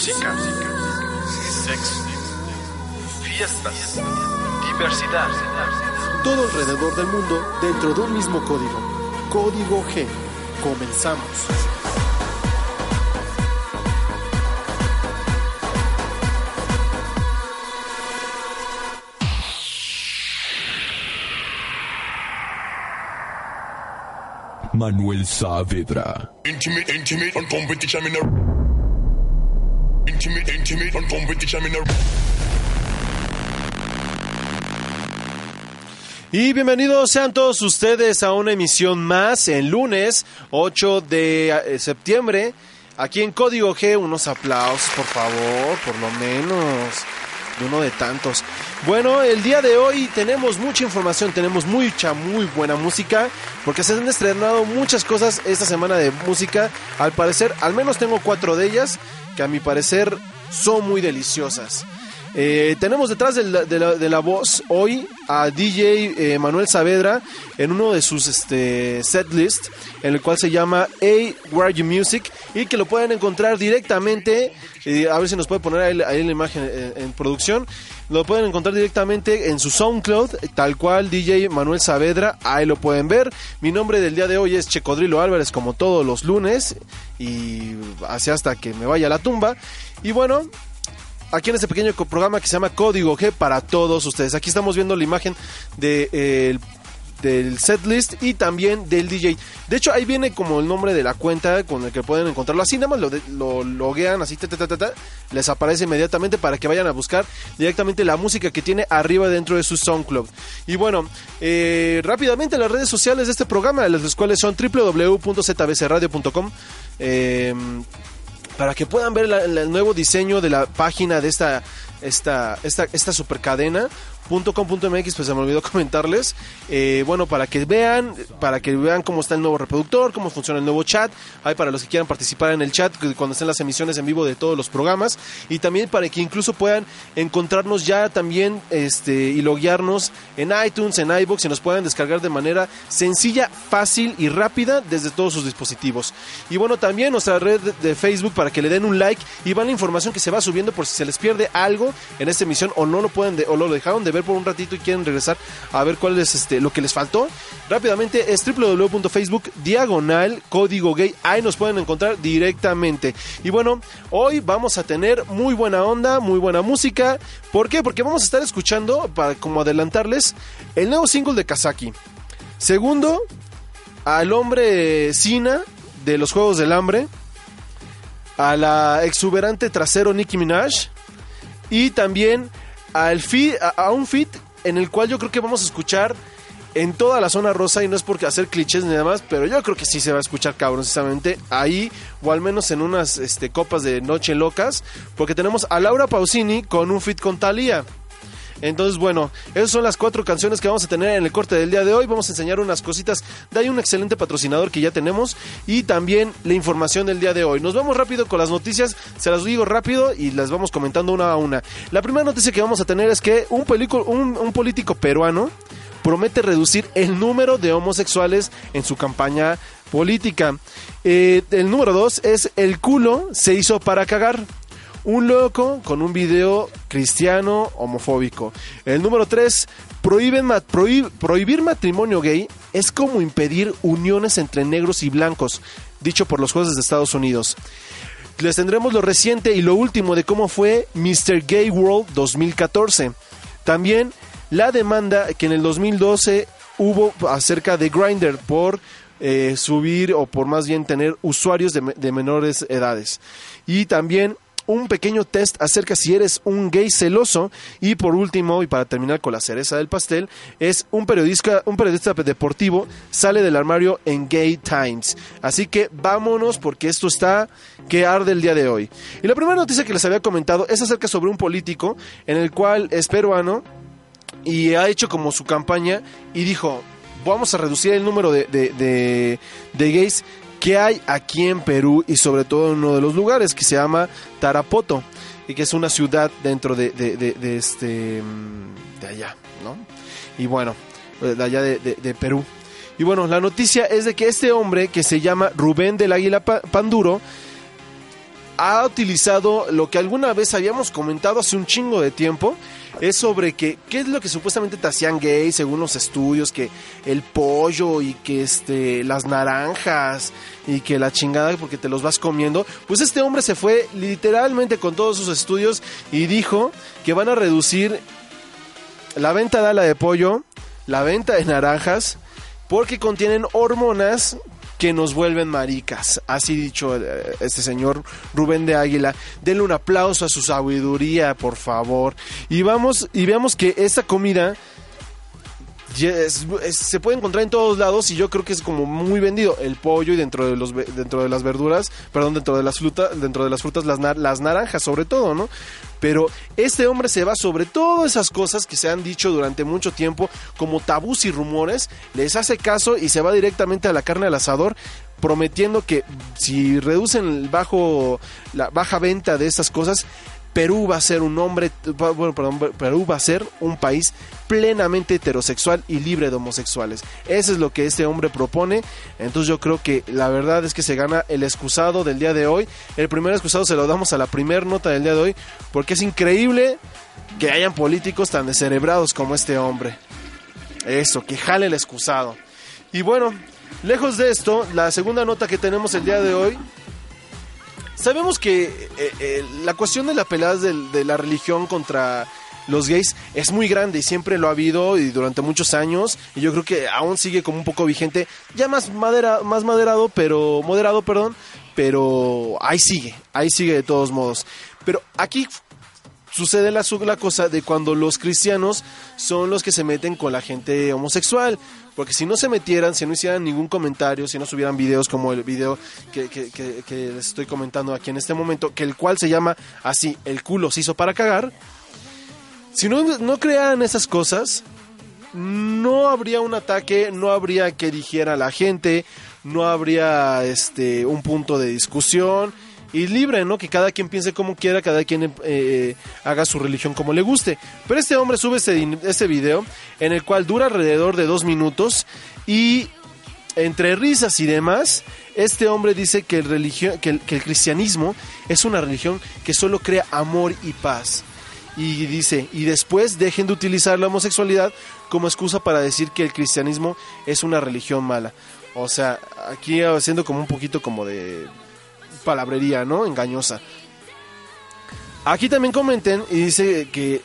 música, sexo, fiestas, diversidad. Todo alrededor del mundo dentro de un mismo código. Código G. Comenzamos. Manuel Saavedra. Intimate, intimate, Y bienvenidos sean todos ustedes a una emisión más en lunes 8 de eh, septiembre. Aquí en Código G, unos aplausos, por favor, por lo menos. De uno de tantos. Bueno, el día de hoy tenemos mucha información, tenemos mucha, muy buena música, porque se han estrenado muchas cosas esta semana de música. Al parecer, al menos tengo cuatro de ellas, que a mi parecer son muy deliciosas. Eh, tenemos detrás de la, voz hoy a DJ eh, Manuel Saavedra en uno de sus este, set list, en el cual se llama A Where You Music y que lo pueden encontrar directamente. Eh, a ver si nos puede poner ahí, la imagen en, en, producción. Lo pueden encontrar directamente en su SoundCloud, tal cual DJ Manuel Saavedra. Ahí lo pueden ver. Mi nombre del día de hoy es Checodrilo Álvarez, como todos los lunes, y así hasta que me vaya a la tumba. Y bueno, aquí en este pequeño programa que se llama Código G para todos ustedes. Aquí estamos viendo la imagen de, eh, del setlist y también del DJ. De hecho, ahí viene como el nombre de la cuenta con el que pueden encontrarlo. Así nada más lo, lo loguean, así, ta, les aparece inmediatamente para que vayan a buscar directamente la música que tiene arriba dentro de su SoundCloud. Y bueno, eh, rápidamente las redes sociales de este programa, las cuales son www.zbcradio.com. para que puedan ver la, el nuevo diseño de la página de esta esta esta esta super cadena .com.mx pues se me olvidó comentarles. Eh, bueno para que vean para que vean cómo está el nuevo reproductor cómo funciona el nuevo chat. Hay para los que quieran participar en el chat cuando estén las emisiones en vivo de todos los programas. Y también para que incluso puedan encontrarnos ya también este y loguearnos en iTunes en iBox y nos puedan descargar de manera sencilla fácil y rápida desde todos sus dispositivos. Y bueno también nuestra red de Facebook para que le den un like y van la información que se va subiendo por si se les pierde algo en esta emisión o no lo pueden de, o lo dejaron de ver por un ratito y quieren regresar a ver cuál es este lo que les faltó rápidamente es www.facebook diagonal código gay. Ahí nos pueden encontrar directamente. Y bueno hoy vamos a tener muy buena onda muy buena música. ¿por qué? porque vamos a estar escuchando para como adelantarles el nuevo single de Kazaki. Segundo al hombre Sina de los Juegos del Hambre a la exuberante trasero Nicki Minaj y también a, un fit en el cual yo creo que vamos a escuchar en toda la zona rosa y no es porque hacer clichés ni demás, pero yo creo que sí se va a escuchar cabroncamente ahí o al menos en unas este, copas de noche locas, porque tenemos a Laura Pausini con un fit con Thalía. Entonces, bueno, esas son las cuatro canciones que vamos a tener en el corte del día de hoy. Vamos a enseñar unas cositas de ahí un excelente patrocinador que ya tenemos y también la información del día de hoy. Nos vamos rápido con las noticias, se las digo rápido y las vamos comentando una a una. La primera noticia que vamos a tener es que un, político peruano promete reducir el número de homosexuales en su campaña política. Eh, el número dos es el culo se hizo para cagar. Un loco con un video cristiano homofóbico. El número 3, prohíben mat prohib prohibir matrimonio gay es como impedir uniones entre negros y blancos, dicho por los jueces de Estados Unidos. Les tendremos lo reciente y lo último de cómo fue Mr. Gay World 2014. También la demanda que en el 2012 hubo acerca de Grindr por eh, subir o por más bien tener usuarios de, de menores edades. Y también un pequeño test acerca si eres un gay celoso. Y por último y para terminar con la cereza del pastel es un periodista un periodista deportivo sale del armario en Gay Times. Así que vámonos porque esto está que arde el día de hoy. Y la primera noticia que les había comentado es acerca sobre un político en el cual es peruano y ha hecho como su campaña y dijo vamos a reducir el número de, de, de, de gays que hay aquí en Perú y sobre todo en uno de los lugares que se llama Tarapoto y que es una ciudad dentro de, de, de- este mm, de allá, ¿no? Y bueno, de allá de, Perú. Y bueno, la noticia es de que este hombre que se llama Rubén del Águila Pa- Panduro ha utilizado lo que alguna vez habíamos comentado hace un chingo de tiempo. Es sobre que, qué es lo que supuestamente te hacían gay según los estudios, que el pollo y que este, las naranjas y que la chingada porque te los vas comiendo. Pues este hombre se fue literalmente con todos sus estudios y dijo que van a reducir la venta de ala de pollo, la venta de naranjas, porque contienen hormonas que nos vuelven maricas. Así dicho eh, este señor Rubén de Águila. Denle un aplauso a su sabiduría, por favor. Y vamos y veamos que esta comida se puede encontrar en todos lados y yo creo que es como muy vendido el pollo y dentro de los dentro de las verduras, perdón, dentro de las frutas, dentro de las frutas las, las naranjas sobre todo, ¿no? Pero este hombre se va sobre todas esas cosas que se han dicho durante mucho tiempo como tabús y rumores, les hace caso y se va directamente a la carne al asador prometiendo que si reducen el bajo la baja venta de estas cosas Perú va a ser un hombre, bueno, perdón, Perú va a ser un país plenamente heterosexual y libre de homosexuales. Eso es lo que este hombre propone. Entonces yo creo que la verdad es que se gana el excusado del día de hoy. El primer excusado se lo damos a la primer nota del día de hoy porque es increíble que hayan políticos tan descerebrados como este hombre. Eso, que jale el excusado. Y bueno, lejos de esto, la segunda nota que tenemos el día de hoy Sabemos que eh, eh, la cuestión de la pelea de, la religión contra los gays es muy grande y siempre lo ha habido y durante muchos años y yo creo que aún sigue como un poco vigente, ya más madera, más moderado, pero moderado, perdón, pero ahí sigue, ahí sigue de todos modos. Pero aquí sucede la, la cosa de cuando los cristianos son los que se meten con la gente homosexual. Porque si no se metieran, si no hicieran ningún comentario, si no subieran videos como el video que, les estoy comentando aquí en este momento, que el cual se llama así, el culo se hizo para cagar, si no, no crearan esas cosas, no habría un ataque, no habría que dijera la gente, no habría este un punto de discusión y libre, ¿no? Que cada quien piense como quiera, cada quien eh, haga su religión como le guste. Pero este hombre sube este, video en el cual dura alrededor de dos minutos y entre risas y demás, este hombre dice que el, el, que el cristianismo es una religión que solo crea amor y paz. Y dice, y después dejen de utilizar la homosexualidad como excusa para decir que el cristianismo es una religión mala. O sea, aquí haciendo como un poquito como de palabrería, ¿no? Engañosa. Aquí también comenten y dice que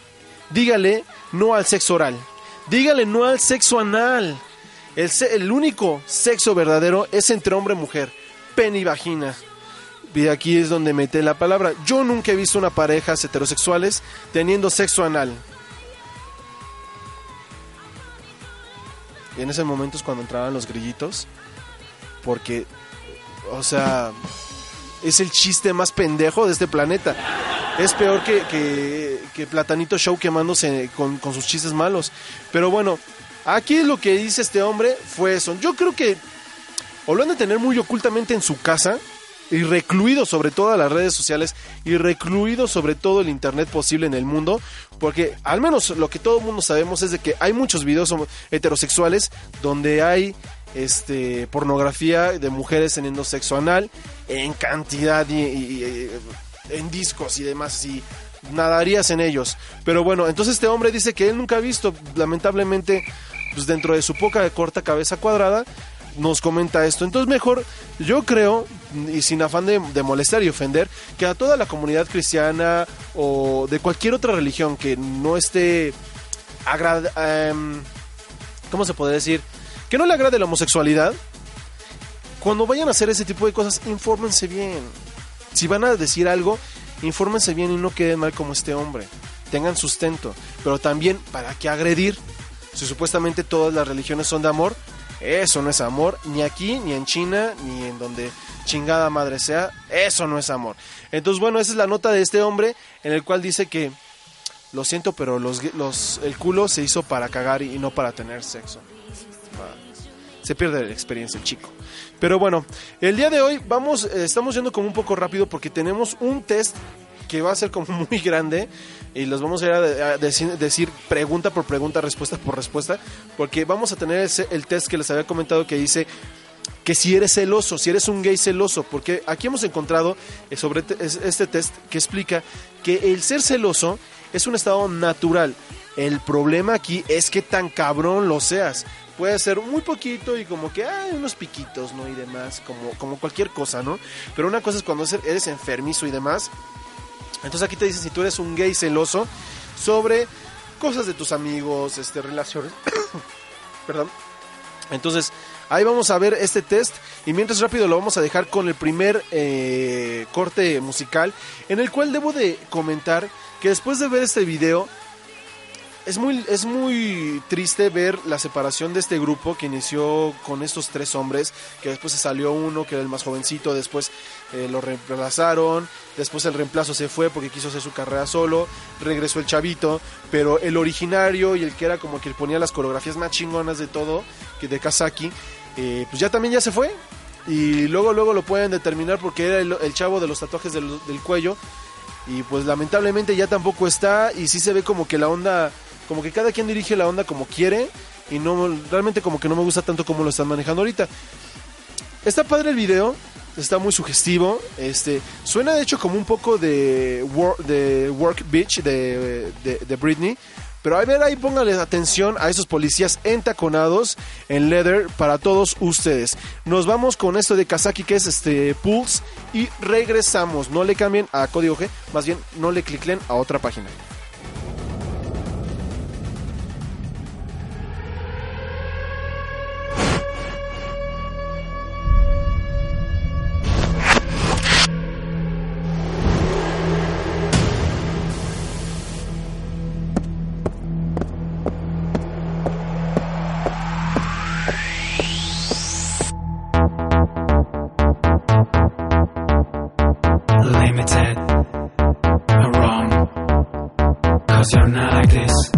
dígale no al sexo oral. Dígale no al sexo anal. El, el único sexo verdadero es entre hombre y mujer. Pene y vagina. Y aquí es donde mete la palabra. Yo nunca he visto una parejas heterosexuales teniendo sexo anal. Y en ese momento es cuando entraban los grillitos. Porque, o sea, es el chiste más pendejo de este planeta. Es peor que, que, Platanito Show quemándose con, con sus chistes malos. Pero bueno, aquí lo que dice este hombre fue eso. Yo creo que o lo han de tener muy ocultamente en su casa y recluido sobre todas las redes sociales y recluido sobre todo el internet posible en el mundo porque al menos lo que todo el mundo sabemos es de que hay muchos videos heterosexuales donde hay este pornografía de mujeres teniendo sexo anal en cantidad y, en discos y demás y nadarías en ellos pero bueno entonces este hombre dice que él nunca ha visto lamentablemente pues dentro de su poca corta cabeza cuadrada nos comenta esto. Entonces mejor, yo creo, y sin afán de, de molestar y ofender, que a toda la comunidad cristiana o de cualquier otra religión que no esté agrad em, ¿cómo se puede decir? Que no le agrade la homosexualidad, cuando vayan a hacer ese tipo de cosas, infórmense bien. Si van a decir algo, infórmense bien y no queden mal como este hombre. Tengan sustento, pero también para qué agredir. Si supuestamente todas las religiones son de amor, eso no es amor, ni aquí, ni en China, ni en donde chingada madre sea, eso no es amor. Entonces, bueno, esa es la nota de este hombre en el cual dice que lo siento, pero los, el culo se hizo para cagar y no para tener sexo. Se pierde la experiencia el chico. Pero bueno, el día de hoy vamos, eh, estamos yendo como un poco rápido porque tenemos un test que va a ser como muy grande y los vamos a ir a, decir, pregunta por pregunta, respuesta por respuesta, porque vamos a tener ese, el test que les había comentado que dice que si eres celoso, si eres un gay celoso, porque aquí hemos encontrado eh, sobre este test que explica que el ser celoso es un estado natural. El problema aquí es que tan cabrón lo seas. Puede ser muy poquito y como que hay unos piquitos, ¿no? Y demás, como, como cualquier cosa, ¿no? Pero una cosa es cuando eres enfermizo y demás. Entonces aquí te dice si tú eres un gay celoso sobre cosas de tus amigos, este, relaciones. Perdón. Entonces, ahí vamos a ver este test y mientras rápido lo vamos a dejar con el primer eh, corte musical en el cual debo de comentar que después de ver este video es muy, es muy triste ver la separación de este grupo que inició con estos tres hombres, que después se salió uno que era el más jovencito, después eh, lo reemplazaron, después el reemplazo se fue porque quiso hacer su carrera solo, regresó el chavito, pero el originario y el que era como que ponía las coreografías más chingonas de todo, que de Kazaki, eh, pues ya también ya se fue. Y luego, luego lo pueden determinar porque era el, chavo de los tatuajes del, del cuello y pues lamentablemente ya tampoco está y sí se ve como que la onda, como que cada quien dirige la onda como quiere y no realmente como que no me gusta tanto como lo están manejando ahorita. Está padre el video, está muy sugestivo, este suena de hecho como un poco de, de Work Beach de, de, de Britney. Pero a ver, ahí póngale atención a esos policías entaconados en leather para todos ustedes. Nos vamos con esto de Kazaki que es este Pulse y regresamos. No le cambien a código G, más bien no le cliquen a otra página. demasiado nada this.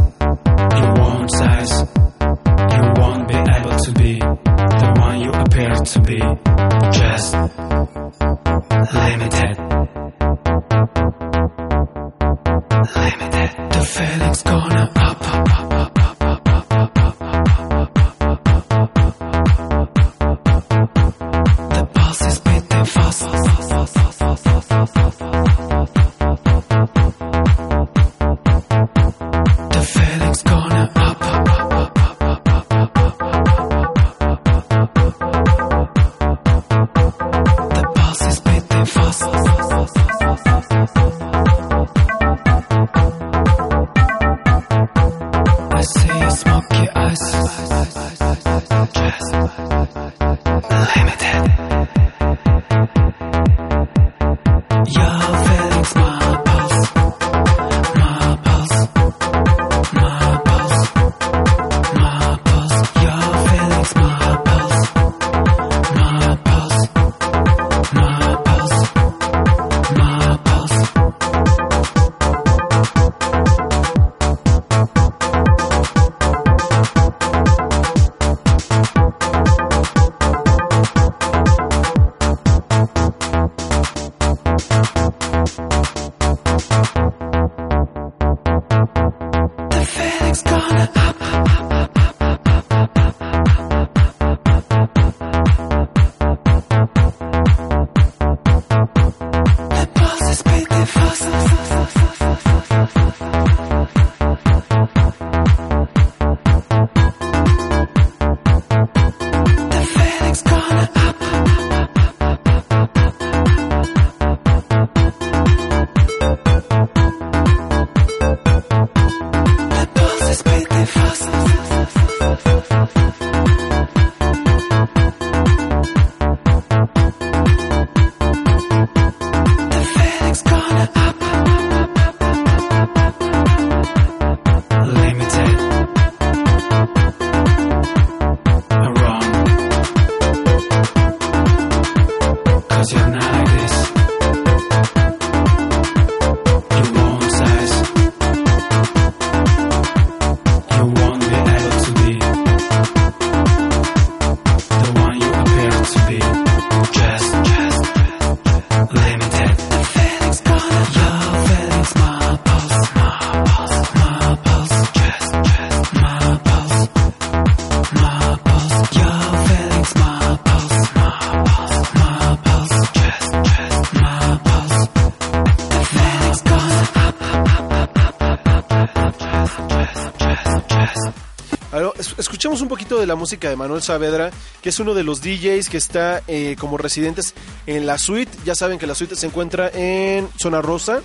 Un poquito de la música de Manuel Saavedra, que es uno de los DJs que está eh, como residentes en la suite. Ya saben que la suite se encuentra en Zona Rosa.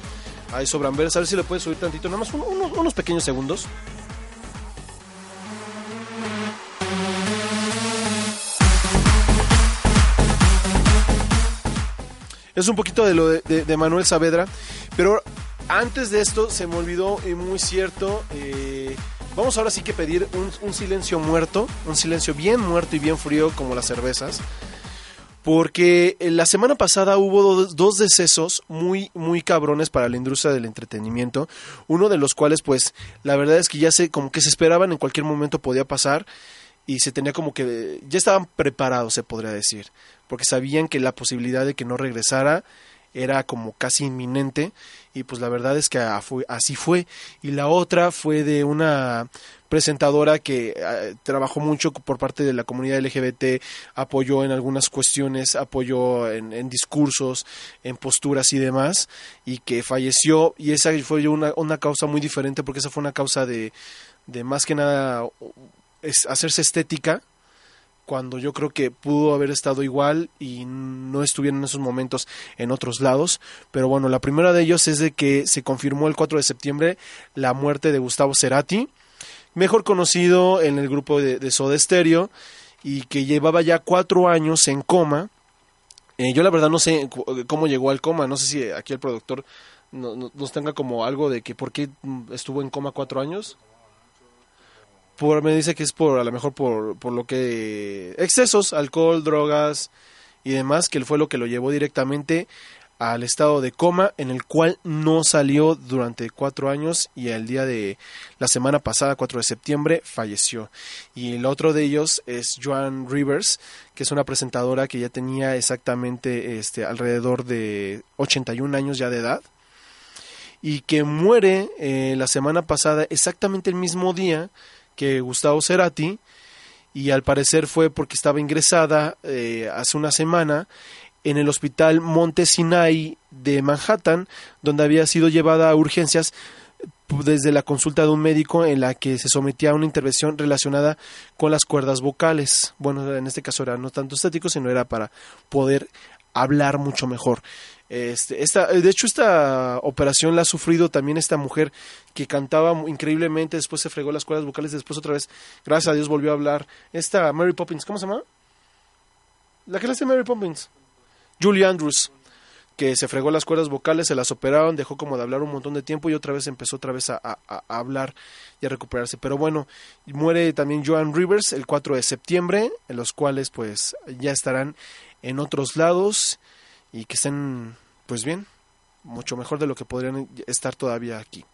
Ahí sobran ver, a ver si le puedes subir tantito, nada más un- unos, unos pequeños segundos. Es un poquito de lo de Manuel Saavedra. Pero antes de esto se me olvidó, y muy cierto, eh, vamos ahora sí que pedir un, un silencio muerto, un silencio bien muerto y bien frío como las cervezas. Porque eh, la semana pasada hubo dos, dos decesos muy, muy cabrones para la industria del entretenimiento. Uno de los cuales, pues, la verdad es que ya se, como que se esperaban en cualquier momento podía pasar. Y se tenía como que, ya estaban preparados, se podría decir. Porque sabían que la posibilidad de que no regresara era como casi inminente. Y pues la verdad es que así fue. Y la otra fue de una presentadora que eh, trabajó mucho por parte de la comunidad LGBT, apoyó en algunas cuestiones, apoyó en, en discursos, en posturas y demás, y que falleció, y esa fue una, una causa muy diferente, porque esa fue una causa de, de más que nada es hacerse estética, cuando yo creo que pudo haber estado igual y no estuvieron en esos momentos en otros lados. Pero bueno, la primera de ellos es de que se confirmó el 4 de septiembre la muerte de Gustavo Cerati, mejor conocido en el grupo de, de Soda Stereo y que llevaba ya cuatro años en coma. Eh, yo la verdad no sé cu- cómo llegó al coma, no sé si aquí el productor no- no- nos tenga como algo de que por qué estuvo en coma cuatro años. Por, me dice que es por a lo mejor por, por lo que excesos, alcohol, drogas y demás, que fue lo que lo llevó directamente al estado de coma en el cual no salió durante cuatro años y el día de la semana pasada, 4 de septiembre, falleció. Y el otro de ellos es Joan Rivers, que es una presentadora que ya tenía exactamente este, alrededor de 81 años ya de edad y que muere eh, la semana pasada exactamente el mismo día que Gustavo Cerati y al parecer fue porque estaba ingresada eh, hace una semana en el hospital Monte Sinai de Manhattan, donde había sido llevada a urgencias desde la consulta de un médico en la que se sometía a una intervención relacionada con las cuerdas vocales. Bueno, en este caso era no tanto estético, sino era para poder hablar mucho mejor. Este, esta, de hecho, esta operación la ha sufrido también esta mujer que cantaba increíblemente, después se fregó las cuerdas vocales, después otra vez, gracias a Dios, volvió a hablar. Esta Mary Poppins, ¿cómo se llama? La que le hace Mary Poppins. Julie Andrews, que se fregó las cuerdas vocales, se las operaron, dejó como de hablar un montón de tiempo y otra vez empezó otra vez a hablar y a recuperarse. Pero bueno, muere también Joan Rivers el 4 de septiembre, en los cuales pues ya estarán en otros lados y que estén pues bien, mucho mejor de lo que podrían estar todavía aquí.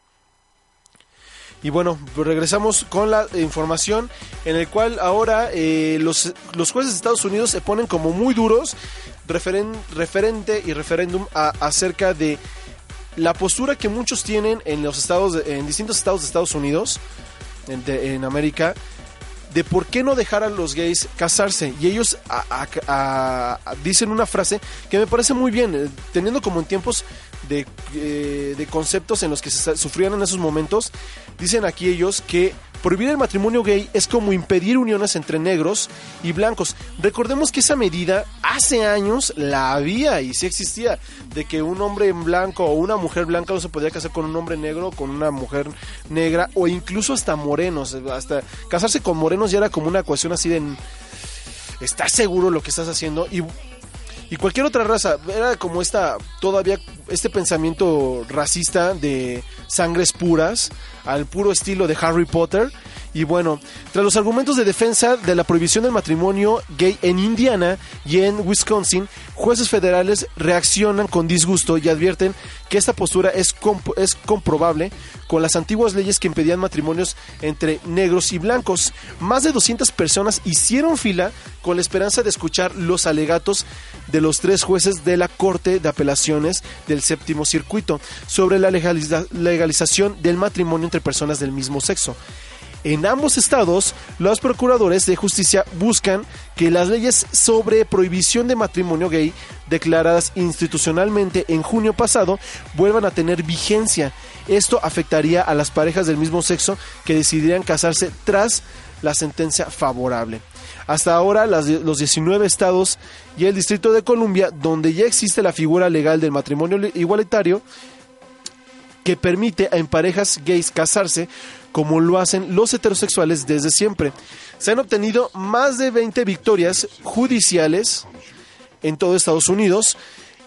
Y bueno, regresamos con la información en el cual ahora eh, los, los jueces de Estados Unidos se ponen como muy duros referen- referente y referéndum acerca de la postura que muchos tienen en los estados en distintos estados de Estados Unidos en América de por qué no dejar a los gays casarse. Y ellos dicen una frase que me parece muy bien eh, teniendo como en tiempos de, eh, de conceptos en los que se sufrían en esos momentos dicen aquí ellos que prohibir el matrimonio gay es como impedir uniones entre negros y blancos. Recordemos que esa medida hace años la había y sí existía de que un hombre en blanco o una mujer blanca no se podía casar con un hombre negro con una mujer negra o incluso hasta morenos. Hasta casarse con morenos ya era como una cuestión así de ¿estás seguro lo que estás haciendo? Y, y cualquier otra raza, era como esta, todavía, este pensamiento racista de sangres puras, al puro estilo de Harry Potter. Y bueno, tras los argumentos de defensa de la prohibición del matrimonio gay en Indiana y en Wisconsin, jueces federales reaccionan con disgusto y advierten que esta postura es, es comprobable con las antiguas leyes que impedían matrimonios entre negros y blancos. Más de 200 personas hicieron fila con la esperanza de escuchar los alegatos de los tres jueces de la Corte de Apelaciones del Séptimo Circuito sobre la legaliza- legalización del matrimonio entre personas del mismo sexo. En ambos estados, los procuradores de justicia buscan que las leyes sobre prohibición de matrimonio gay declaradas institucionalmente en junio pasado vuelvan a tener vigencia. Esto afectaría a las parejas del mismo sexo que decidirían casarse tras la sentencia favorable. Hasta ahora los 19 estados y el Distrito de Columbia, donde ya existe la figura legal del matrimonio li- igualitario, que permite en parejas gays casarse como lo hacen los heterosexuales desde siempre. Se han obtenido más de 20 victorias judiciales en todo Estados Unidos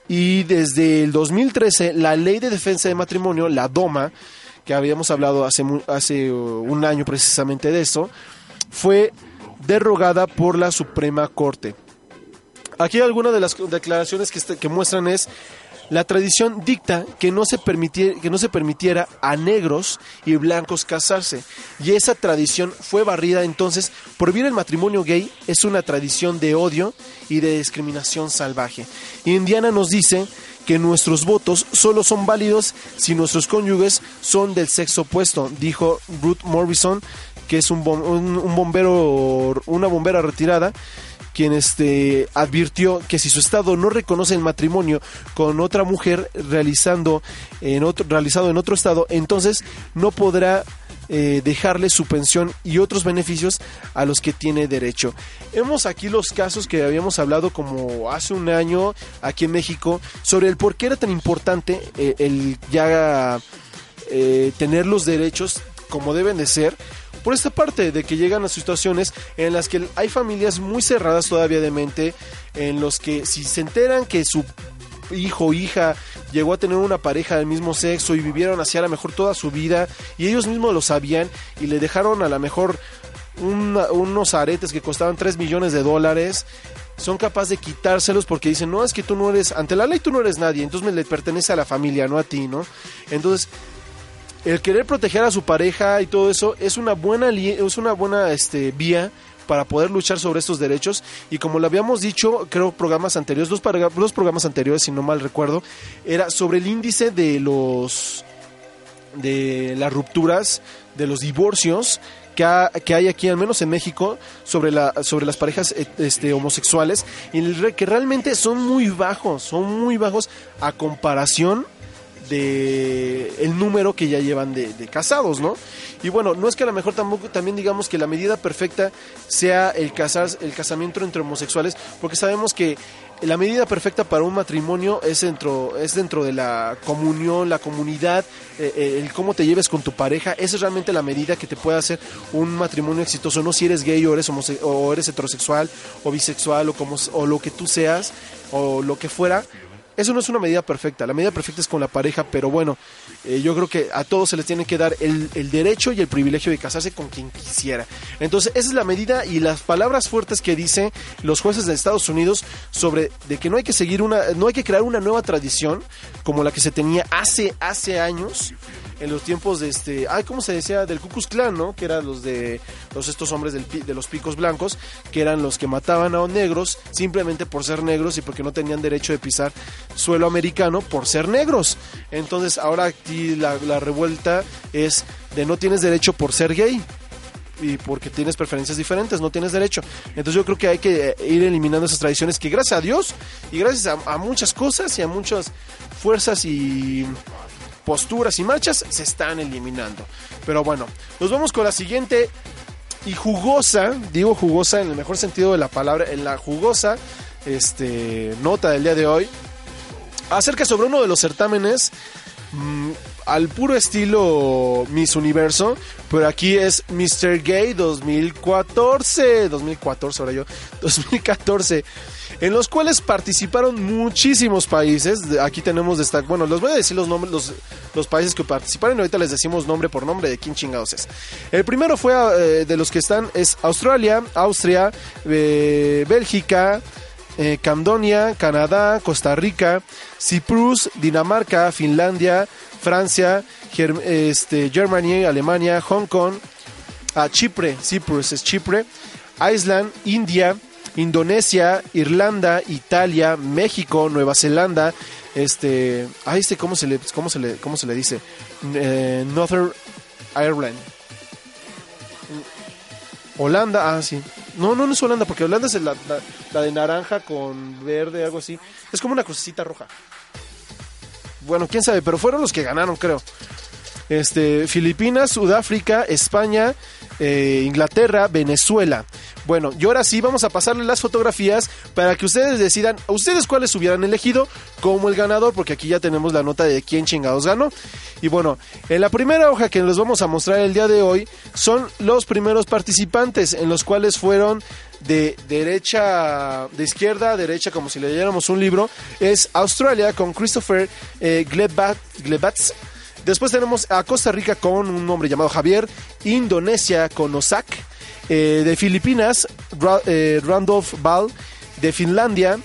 y desde el 2013 la Ley de Defensa de Matrimonio, la DOMA, que habíamos hablado hace, hace uh, un año precisamente de eso, fue derogada por la Suprema Corte. Aquí algunas de las declaraciones que, este- que muestran es la tradición dicta que no, se permitiera, que no se permitiera a negros y blancos casarse. Y esa tradición fue barrida entonces. Prohibir el matrimonio gay es una tradición de odio y de discriminación salvaje. Indiana nos dice que nuestros votos solo son válidos si nuestros cónyuges son del sexo opuesto, dijo Ruth Morrison, que es un, bom- un- un bombero, una bombera retirada quien este advirtió que si su estado no reconoce el matrimonio con otra mujer realizando en otro realizado en otro estado, entonces no podrá eh, dejarle su pensión y otros beneficios a los que tiene derecho. Hemos aquí los casos que habíamos hablado como hace un año aquí en México sobre el por qué era tan importante eh, el ya eh, tener los derechos como deben de ser por esta parte de que llegan a situaciones en las que hay familias muy cerradas todavía de mente en los que si se enteran que su hijo o hija llegó a tener una pareja del mismo sexo y vivieron así a lo mejor toda su vida y ellos mismos lo sabían y le dejaron a lo mejor unos aretes que costaban 3 millones de dólares son capaces de quitárselos porque dicen, no, es que tú no eres, ante la ley tú no eres nadie, entonces me le pertenece a la familia, no a ti, ¿no? Entonces, el querer proteger a su pareja y todo eso es una buena es una buena este vía para poder luchar sobre estos derechos. Y como lo habíamos dicho creo programas anteriores dos, dos programas anteriores si no mal recuerdo era sobre el índice de los de las rupturas de los divorcios que, ha- que hay aquí al menos en México sobre la sobre las parejas eh, este homosexuales y que realmente son muy bajos son muy bajos a comparación de el número que ya llevan de, de casados, ¿no? Y bueno, no es que a lo mejor tampoco también digamos que la medida perfecta sea el casar, el casamiento entre homosexuales, porque sabemos que la medida perfecta para un matrimonio es dentro, es dentro de la comunión, la comunidad, eh, eh, el cómo te lleves con tu pareja. Esa es realmente la medida que te puede hacer un matrimonio exitoso. No si eres gay o eres, o eres heterosexual o bisexual o, como, o lo que tú seas o lo que fuera. Eso no es una medida perfecta. La medida perfecta es con la pareja, pero bueno, eh, yo creo que a todos se les tiene que dar el, el derecho y el privilegio de casarse con quien quisiera. Entonces, esa es la medida y las palabras fuertes que dicen los jueces de Estados Unidos sobre de que no hay que seguir una, no hay que crear una nueva tradición como la que se tenía hace, hace años en los tiempos de este, ay, ¿cómo se decía? Del Ku Klux Klan, ¿no? Que eran los de los estos hombres del, de los picos blancos, que eran los que mataban a los negros simplemente por ser negros y porque no tenían derecho de pisar suelo americano por ser negros. Entonces, ahora aquí la, revuelta es de no tienes derecho por ser gay y porque tienes preferencias diferentes, no tienes derecho. Entonces yo creo que hay que eh, ir eliminando esas tradiciones que gracias a Dios y gracias a muchas cosas y a muchas fuerzas y posturas y marchas se están eliminando. Pero bueno, nos vamos con la siguiente y jugosa, digo jugosa en el mejor sentido de la palabra, en la jugosa este, nota del día de hoy, acerca sobre uno de los certámenes mm, al puro estilo Miss Universo, pero aquí es Mr. Gay 2014, 2014 ahora yo, 2014, en los cuales participaron muchísimos países. Aquí tenemos destac bueno, les voy a decir los nombres, los, países que participaron ahorita les decimos nombre por nombre de quién chingados es. El primero fue eh, de los que están es Australia, Austria, eh, Bélgica, eh, Camdonia, Canadá, Costa Rica, Cyprus, Dinamarca, Finlandia, Francia, este, Germany, Alemania, Hong Kong, a Chipre, Cyprus es Chipre, Island, India, Indonesia, Irlanda, Italia, México, Nueva Zelanda, este, ah, este cómo se le, cómo se le, cómo se le dice, Eh, Northern Ireland, Holanda, ah, sí. No, no, no es Holanda, porque Holanda es la, la- la de naranja con verde, algo así. Es como una crucecita roja. Bueno, quién sabe, pero fueron los que ganaron, creo. Este, Filipinas, Sudáfrica, España, eh, Inglaterra, Venezuela. Bueno, y ahora sí vamos a pasarle las fotografías para que ustedes decidan, ustedes cuáles hubieran elegido como el ganador, porque aquí ya tenemos la nota de quién chingados ganó. Y bueno, en la primera hoja que les vamos a mostrar el día de hoy son los primeros participantes, en los cuales fueron de derecha, de izquierda a derecha, como si le leyéramos un libro, es Australia con Christopher eh, Glebat- Glebatz. Después tenemos a Costa Rica con un hombre llamado Javier, Indonesia con Osak, eh, de Filipinas, eh, Randolph Ball, de Finlandia,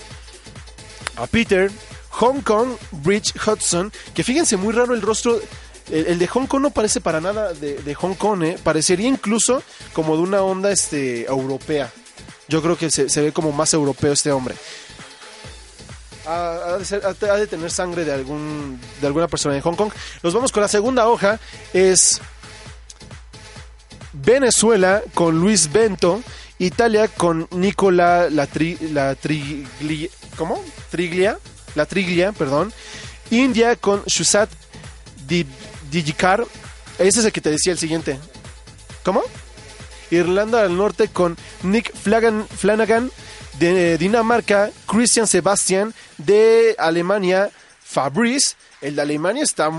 a Peter, Hong Kong, Bridge Hudson, que fíjense muy raro el rostro, el, de Hong Kong no parece para nada de, Hong Kong, ¿eh? parecería incluso como de una onda este, europea. Yo creo que se ve como más europeo este hombre. Ha, ha de tener sangre de, algún, de alguna persona en Hong Kong. Nos vamos con la segunda hoja, es Venezuela con Luis Bento, Italia con Nicola la, la Triglia, ¿cómo? Triglia, la Triglia, perdón. India con Shusat Di- Digicar, ese es el que te decía el siguiente. ¿Cómo? Irlanda del Norte con Nick Flanagan de Dinamarca, Christian Sebastian de Alemania, Fabrice, el de Alemania está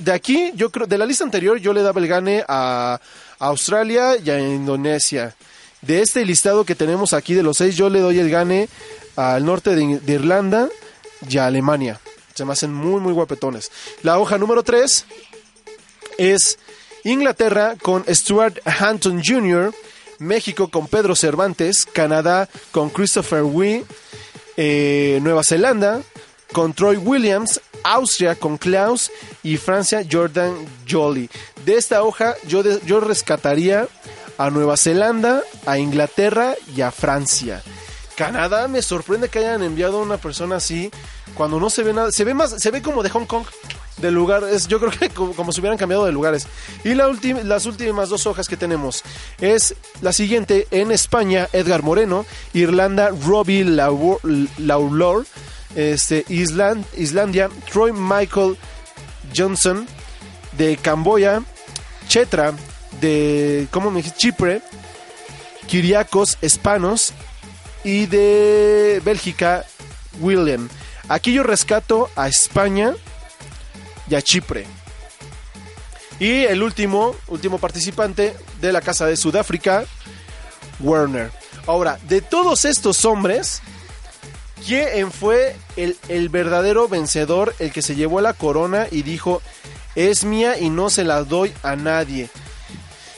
de aquí, yo creo, de la lista anterior yo le daba el gane a Australia y a Indonesia. De este listado que tenemos aquí de los seis, yo le doy el gane al norte de, Irlanda y a Alemania. Se me hacen muy, muy guapetones. La hoja número 3 es Inglaterra con Stuart Hampton Jr., México con Pedro Cervantes, Canadá con Christopher Wee, eh, Nueva Zelanda con Troy Williams, Austria con Klaus y Francia Jordan Jolly. De esta hoja yo, yo rescataría a Nueva Zelanda, a Inglaterra y a Francia. Canadá me sorprende que hayan enviado a una persona así cuando no se ve nada, se ve más, se ve como de Hong Kong del lugar, es, yo creo que como, como si hubieran cambiado de lugares. Y las últimas dos hojas que tenemos es la siguiente en España Edgar Moreno, Irlanda Robbie Lawlor, este Island, Islandia Troy Michael Johnson de Camboya, Chetra de ¿cómo me? Chipre, Kiriakos Espanos y de Bélgica, William. Aquí yo rescato a España y a Chipre. Y el último, último participante de la Casa de Sudáfrica, Werner. Ahora, de todos estos hombres, ¿quién fue el, el verdadero vencedor, el que se llevó la corona y dijo, es mía y no se la doy a nadie?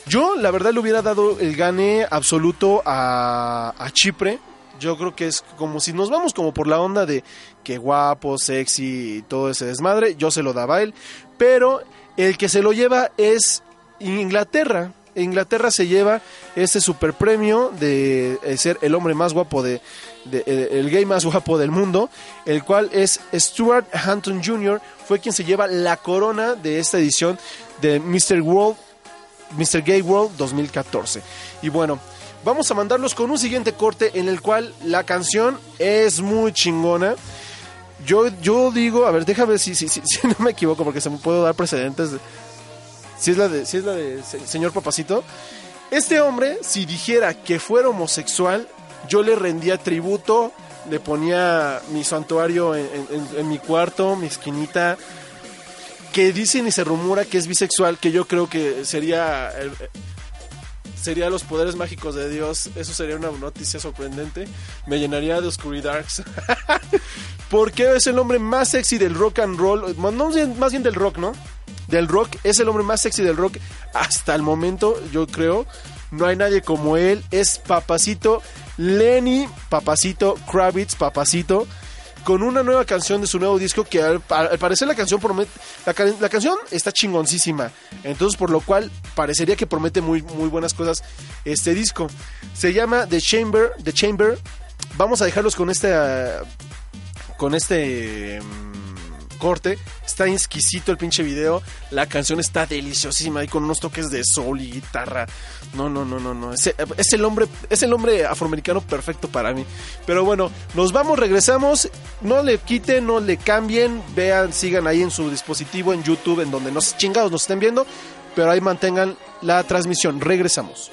Yo, la verdad, le hubiera dado el gane absoluto a, a Chipre. Yo creo que es como si nos vamos como por la onda de que guapo, sexy y todo ese desmadre. Yo se lo daba a él. Pero el que se lo lleva es Inglaterra. Inglaterra se lleva ese super premio de eh, ser el hombre más guapo de, de- eh, el gay más guapo del mundo, el cual es Stuart Hampton Jr. fue quien se lleva la corona de esta edición de Mr. World Mr. Gay World 2014. Y bueno, vamos a mandarlos con un siguiente corte en el cual la canción es muy chingona. Yo, yo digo, a ver, déjame ver si, si, si, si no me equivoco porque se me puedo dar precedentes. de- si es la de, si es la de se- señor Papacito. Este hombre, si dijera que fuera homosexual, yo le rendía tributo, le ponía mi santuario en, en- mi cuarto, mi esquinita, que dicen y se rumora que es bisexual, que yo creo que sería sería los poderes mágicos de Dios. Eso sería una noticia sorprendente. Me llenaría de oscuridad. Porque es el hombre más sexy del rock and roll. No, más bien del rock, ¿no? Del rock. Es el hombre más sexy del rock hasta el momento, yo creo. No hay nadie como él. Es Papacito Lenny, Papacito Kravitz, Papacito con una nueva canción de su nuevo disco que al, parecer la canción promete la, ca- la canción está chingoncísima. Entonces por lo cual parecería que promete muy muy buenas cosas este disco. Se llama The Chamber The Chamber. Vamos a dejarlos con este con este mm, corte. Está exquisito el pinche video. La canción está deliciosísima y con unos toques de soul y guitarra. No no no no no. Es, es el hombre es el hombre afroamericano perfecto para mí. Pero bueno nos vamos regresamos. No le quiten no le cambien. Vean sigan ahí en su dispositivo en YouTube en donde nos chingados nos estén viendo. Pero ahí mantengan la transmisión. Regresamos.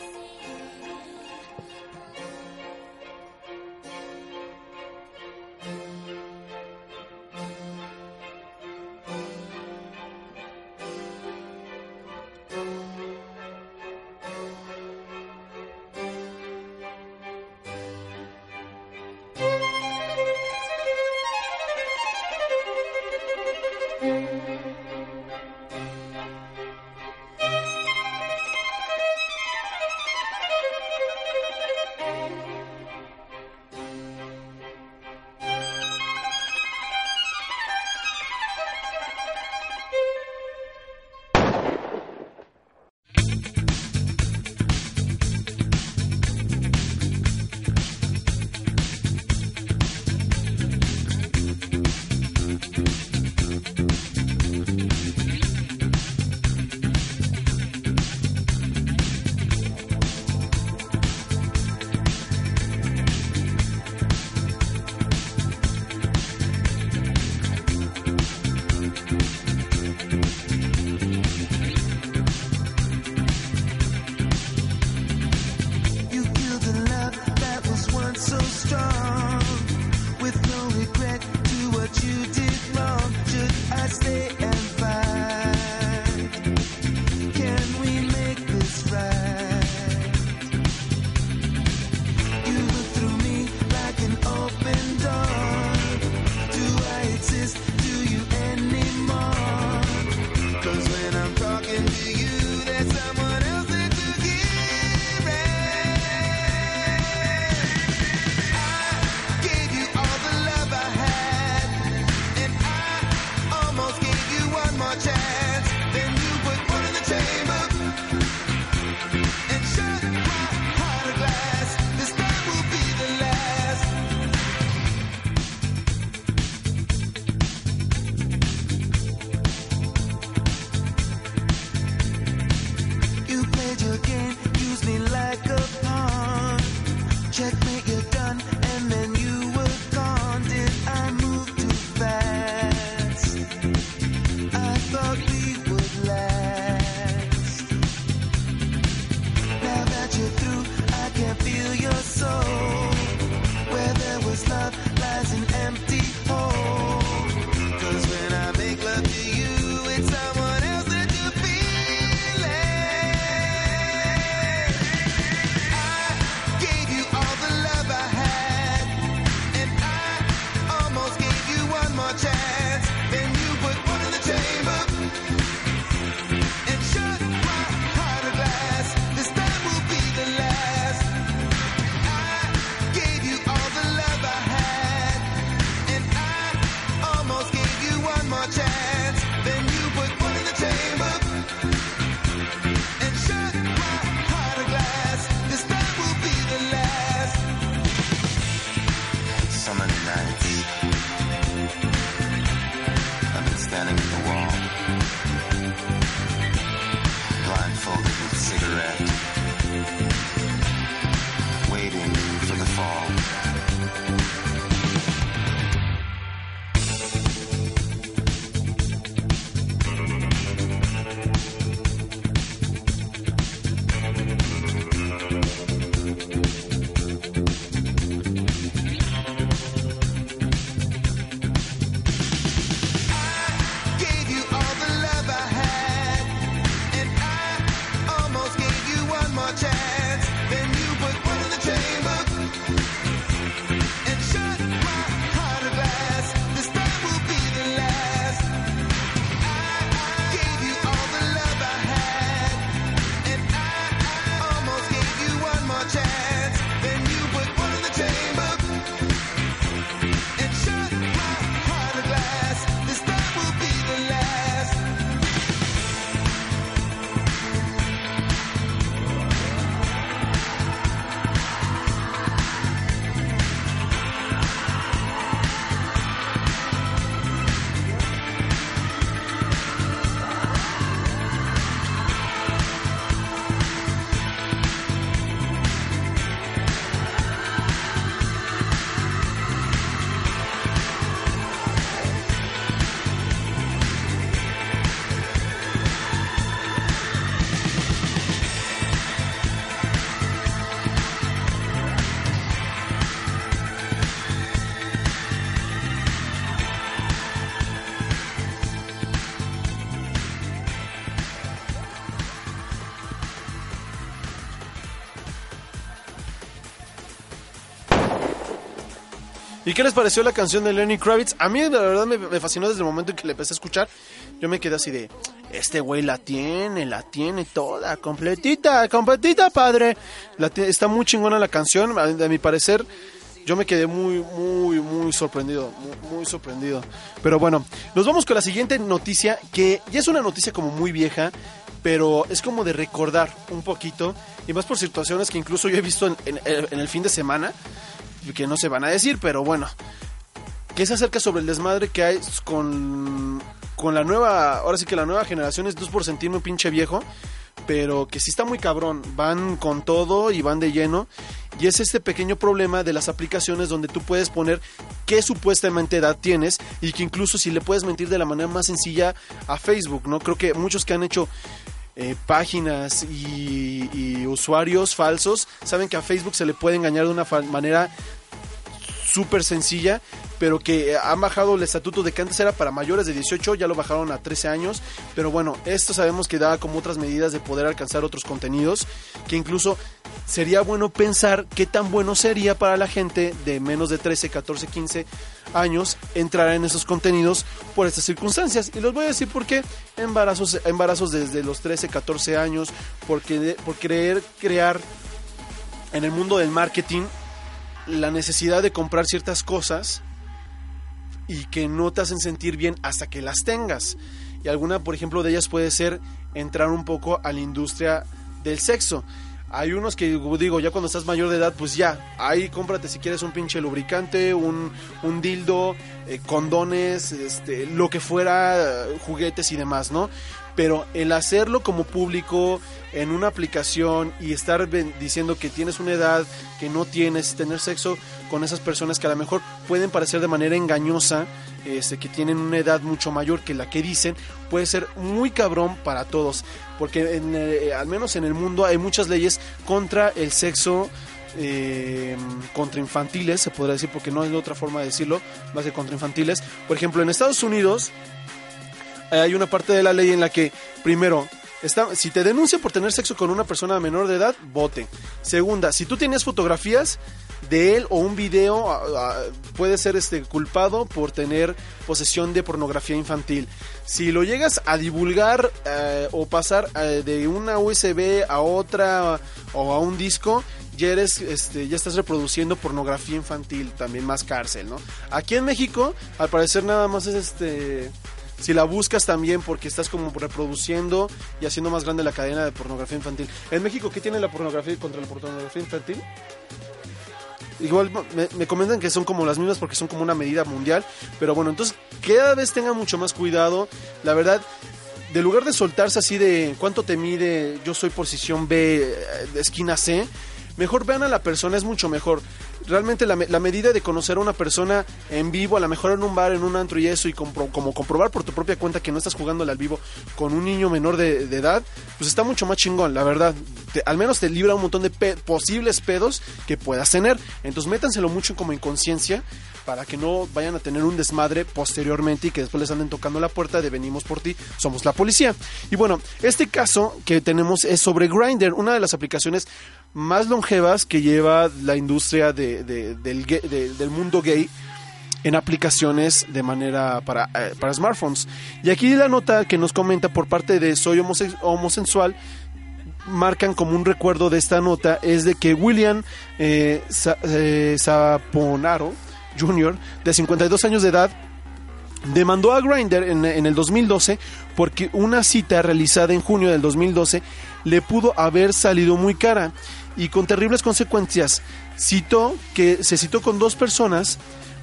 ¿Y qué les pareció la canción de Lenny Kravitz? A mí la verdad me, fascinó desde el momento en que le empecé a escuchar. Yo me quedé así de, este güey la tiene, la tiene toda, completita, completita, padre. La está muy chingona la canción, a, a mi parecer. Yo me quedé muy, muy, muy sorprendido, muy, sorprendido. Pero bueno, nos vamos con la siguiente noticia, que ya es una noticia como muy vieja, pero es como de recordar un poquito, y más por situaciones que incluso yo he visto en el fin de semana, que no se van a decir, pero bueno, que se acerca sobre el desmadre que hay con, con la nueva, ahora sí que la nueva generación es 2 por un pinche viejo, pero que sí está muy cabrón, van con todo y van de lleno, y es este pequeño problema de las aplicaciones donde tú puedes poner qué supuestamente edad tienes y que incluso si le puedes mentir de la manera más sencilla a Facebook, ¿no? Creo que muchos que han hecho eh, páginas y, y usuarios falsos saben que a Facebook se le puede engañar de una manera súper sencilla, pero que eh, han bajado el estatuto de que antes era para mayores de 18, ya lo bajaron a 13 años, pero bueno, esto sabemos que da como otras medidas de poder alcanzar otros contenidos, que incluso sería bueno pensar qué tan bueno sería para la gente de menos de 13, 14, 15 años entrar en esos contenidos por estas circunstancias. Y les voy a decir por qué embarazos, embarazos desde los 13, 14 años, porque por querer crear en el mundo del marketing la necesidad de comprar ciertas cosas y que no te hacen sentir bien hasta que las tengas. Y alguna, por ejemplo, de ellas puede ser entrar un poco a la industria del sexo. Hay unos que digo, ya cuando estás mayor de edad, pues ya, ahí cómprate si quieres un pinche lubricante, un, un dildo, eh, condones, este, lo que fuera, eh, juguetes y demás, ¿no? Pero el hacerlo como público en una aplicación y estar diciendo que tienes una edad que no tienes, tener sexo con esas personas que a lo mejor pueden parecer de manera engañosa, este, que tienen una edad mucho mayor que la que dicen, puede ser muy cabrón para todos. Porque en, eh, al menos en el mundo hay muchas leyes contra el sexo. eh, contra infantiles, se podría decir, porque no hay otra forma de decirlo, más que contra infantiles. Por ejemplo, en Estados Unidos, hay una parte de la ley en la que, primero, está, si te denuncian por tener sexo con una persona menor de edad, vote. Segunda, si tú tienes fotografías de él o un video, ah, puede ser este culpado por tener posesión de pornografía infantil. Si lo llegas a divulgar eh, o pasar eh, de una USB a otra o a un disco, ya eres, este, ya estás reproduciendo pornografía infantil, también más cárcel, ¿no? Aquí en México, al parecer nada más es este si la buscas también porque estás como reproduciendo y haciendo más grande la cadena de pornografía infantil. En México, ¿qué tiene la pornografía contra la pornografía infantil? Igual me, me comentan que son como las mismas porque son como una medida mundial, pero bueno, entonces cada vez tengan mucho más cuidado. La verdad, de lugar de soltarse así de cuánto te mide, yo soy posición B, eh, esquina C, mejor vean a la persona, es mucho mejor. Realmente la, la medida de conocer a una persona en vivo, a lo mejor en un bar, en un antro y eso, y como comprobar por tu propia cuenta que no estás jugándole al vivo con un niño menor de, edad, pues está mucho más chingón, la verdad. Al menos te libra un montón de posibles pedos que puedas tener. Entonces métanselo mucho como en conciencia para que no vayan a tener un desmadre posteriormente y que después les anden tocando la puerta de venimos por ti, somos la policía. Y bueno, este caso que tenemos es sobre Grindr, una de las aplicaciones más longevas que lleva la industria de- de- del, mundo gay en aplicaciones de manera para, eh, para smartphones. Y aquí la nota que nos comenta por parte de Soy homose- Homosensual marcan como un recuerdo de esta nota es de que William eh, eh, Saponaro Jr., de 52 años de edad, demandó a Grindr en, en el 2012 porque una cita realizada en junio del 2012 le pudo haber salido muy cara y con terribles consecuencias. Citó que se citó con dos personas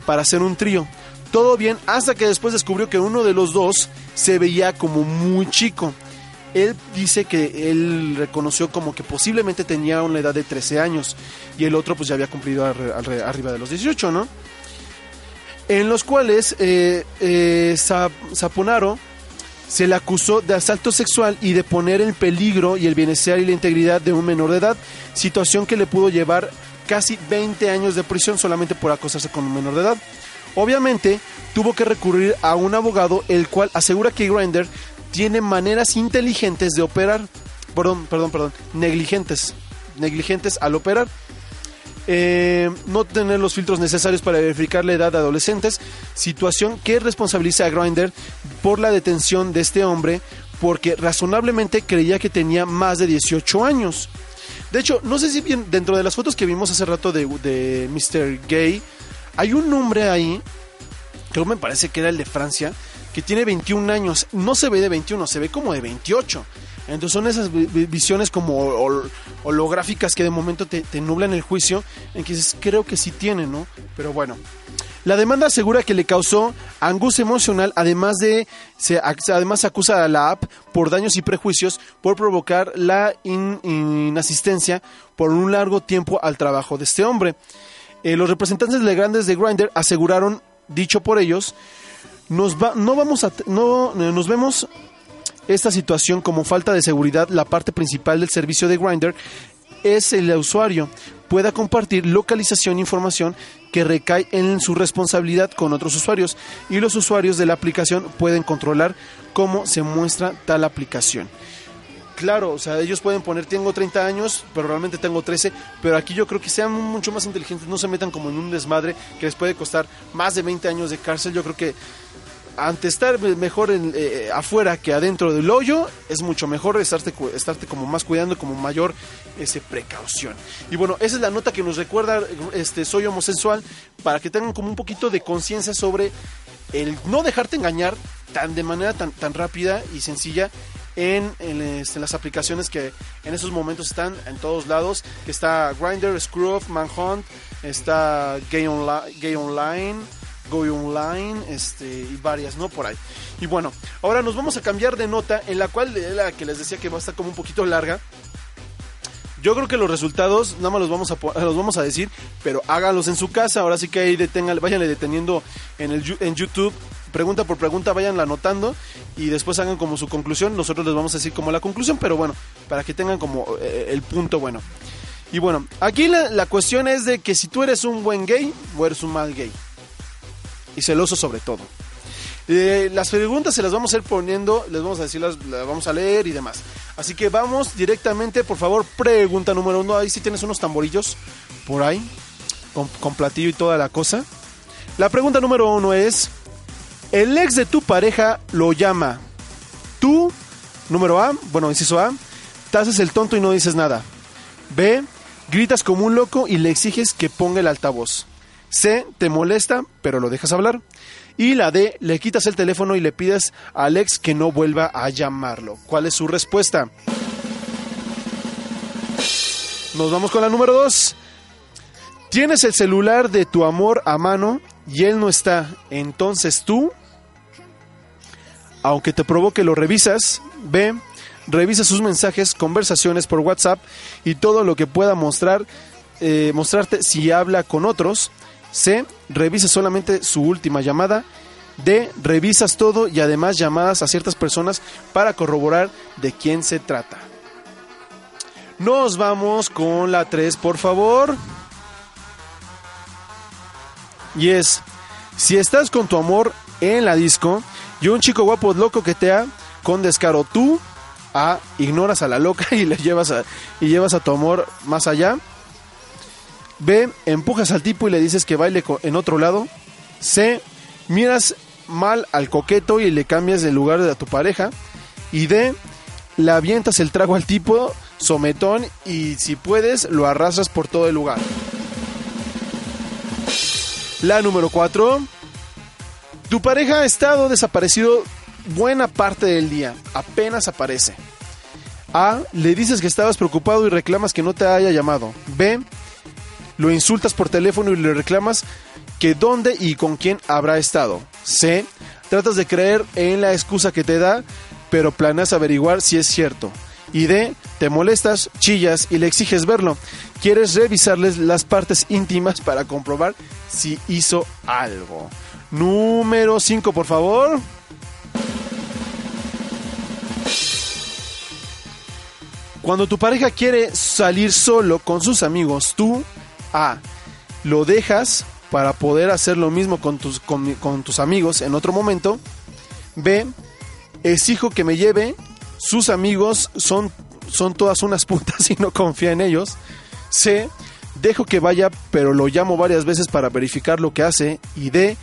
para hacer un trío. Todo bien hasta que después descubrió que uno de los dos se veía como muy chico. Él dice que él reconoció como que posiblemente tenía una edad de 13 años y el otro pues ya había cumplido arriba de los 18, ¿no? en los cuales eh, eh, se le acusó de asalto sexual y de poner en peligro y el bienestar y la integridad de un menor de edad, situación que le pudo llevar casi 20 años de prisión solamente por acosarse con un menor de edad. Obviamente, tuvo que recurrir a un abogado, el cual asegura que Grindr tiene maneras inteligentes de operar, perdón, perdón, perdón, negligentes, negligentes al operar eh, no tener los filtros necesarios para verificar la edad de adolescentes, situación que responsabiliza a Grindr por la detención de este hombre porque razonablemente creía que tenía más de 18 años. De hecho, no sé si bien dentro de las fotos que vimos hace rato de, Mr. Gay, hay un nombre ahí, que me parece que era el de Francia, que tiene 21 años. No se ve de 21, se ve como de 28. Entonces son esas vi- vi- visiones como hol- holográficas que de momento te, nublan el juicio, en que dices, creo que sí tiene, ¿no? Pero bueno. La demanda asegura que le causó angustia emocional, además de se, además acusa a la app por daños y prejuicios por provocar la in- inasistencia por un largo tiempo al trabajo de este hombre. Eh, los representantes legales de Grindr aseguraron, dicho por ellos, nos va, no vamos a, no, eh, nos vemos esta situación como falta de seguridad. La parte principal del servicio de Grindr es el usuario pueda compartir localización e información que recae en su responsabilidad con otros usuarios y los usuarios de la aplicación pueden controlar cómo se muestra tal aplicación. Claro, o sea, ellos pueden poner tengo 30 años, pero realmente tengo 13, pero aquí yo creo que sean mucho más inteligentes, no se metan como en un desmadre que les puede costar más de 20 años de cárcel. Yo creo que ante estar mejor en, eh, afuera que adentro del hoyo, es mucho mejor estarte, estarte como más cuidando, como mayor ese, precaución. Y bueno, esa es la nota que nos recuerda este Soy Homosensual, para que tengan como un poquito de conciencia sobre el no dejarte engañar tan de manera tan, tan rápida y sencilla en, este, las aplicaciones que en esos momentos están en todos lados, que está Grindr, Scruff, Manhunt, está Gay Online, Go Online, este, y varias, ¿no? Por ahí. Y bueno, ahora nos vamos a cambiar de nota, en la cual, la que les decía que va a estar como un poquito larga. Yo creo que los resultados nada más los vamos a los vamos a decir, pero háganlos en su casa. Ahora sí que ahí detengan, váyanle deteniendo en el en YouTube, pregunta por pregunta, vayan anotando y después hagan como su conclusión. Nosotros les vamos a decir como la conclusión, pero bueno, para que tengan como eh, el punto bueno. Y bueno, aquí la, la cuestión es de que si tú eres un buen gay o eres un mal gay. Y celoso sobre todo. Eh, las preguntas se las vamos a ir poniendo, les vamos a decir, las, vamos a leer y demás. Así que vamos directamente, por favor, pregunta número uno. Ahí sí tienes unos tamborillos por ahí, con, con platillo y toda la cosa. La pregunta número uno es, el ex de tu pareja lo llama. Tú, número A, bueno, inciso A, te haces el tonto y no dices nada. B, gritas como un loco y le exiges que ponga el altavoz. C, te molesta, pero lo dejas hablar. Y la D, le quitas el teléfono y le pides al ex que no vuelva a llamarlo. ¿Cuál es su respuesta? Nos vamos con la número 2. Tienes el celular de tu amor a mano y él no está. Entonces tú, aunque te provoque, lo revisas. B, revisa sus mensajes, conversaciones por WhatsApp y todo lo que pueda mostrar, eh, mostrarte si habla con otros. C, revisa solamente su última llamada. D, revisas todo y además llamadas a ciertas personas para corroborar de quién se trata. Nos vamos con la 3, por favor. Y es, si estás con tu amor en la disco y un chico guapo loco que te ha con descaro tú, A, ignoras a la loca y le llevas a, y llevas a tu amor más allá. B, empujas al tipo y le dices que baile en otro lado. C, miras mal al coqueto y le cambias de lugar a tu pareja. Y D, le avientas el trago al tipo, sometón, y si puedes, lo arrastras por todo el lugar. La número 4. Tu pareja ha estado desaparecido buena parte del día. Apenas aparece. A. Le dices que estabas preocupado y reclamas que no te haya llamado. B. Lo insultas por teléfono y le reclamas que dónde y con quién habrá estado. C. Tratas de creer en la excusa que te da, pero planeas averiguar si es cierto. Y D. Te molestas, chillas y le exiges verlo. Quieres revisarles las partes íntimas para comprobar si hizo algo. Número 5, por favor. Cuando tu pareja quiere salir solo con sus amigos, tú A. Lo dejas para poder hacer lo mismo con tus, con, tus amigos en otro momento. B. Exijo que me lleve. Sus amigos son, son todas unas putas y no confía en ellos. C. dejo que vaya, pero lo llamo varias veces para verificar lo que hace. Y D,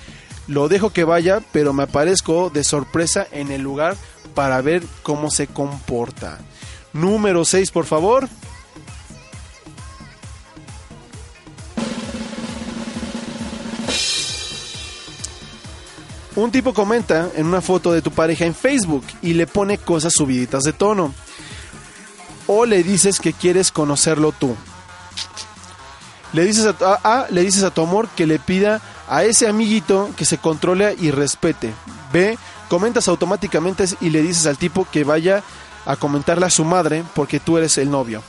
lo dejo que vaya, pero me aparezco de sorpresa en el lugar para ver cómo se comporta. Número 6, por favor. Un tipo comenta en una foto de tu pareja en Facebook y le pone cosas subiditas de tono. O le dices que quieres conocerlo tú. Le dices a, a- le dices a tu amor que le pida a ese amiguito que se controle y respete. B. Comentas automáticamente y le dices al tipo que vaya a comentarle a su madre porque tú eres el novio.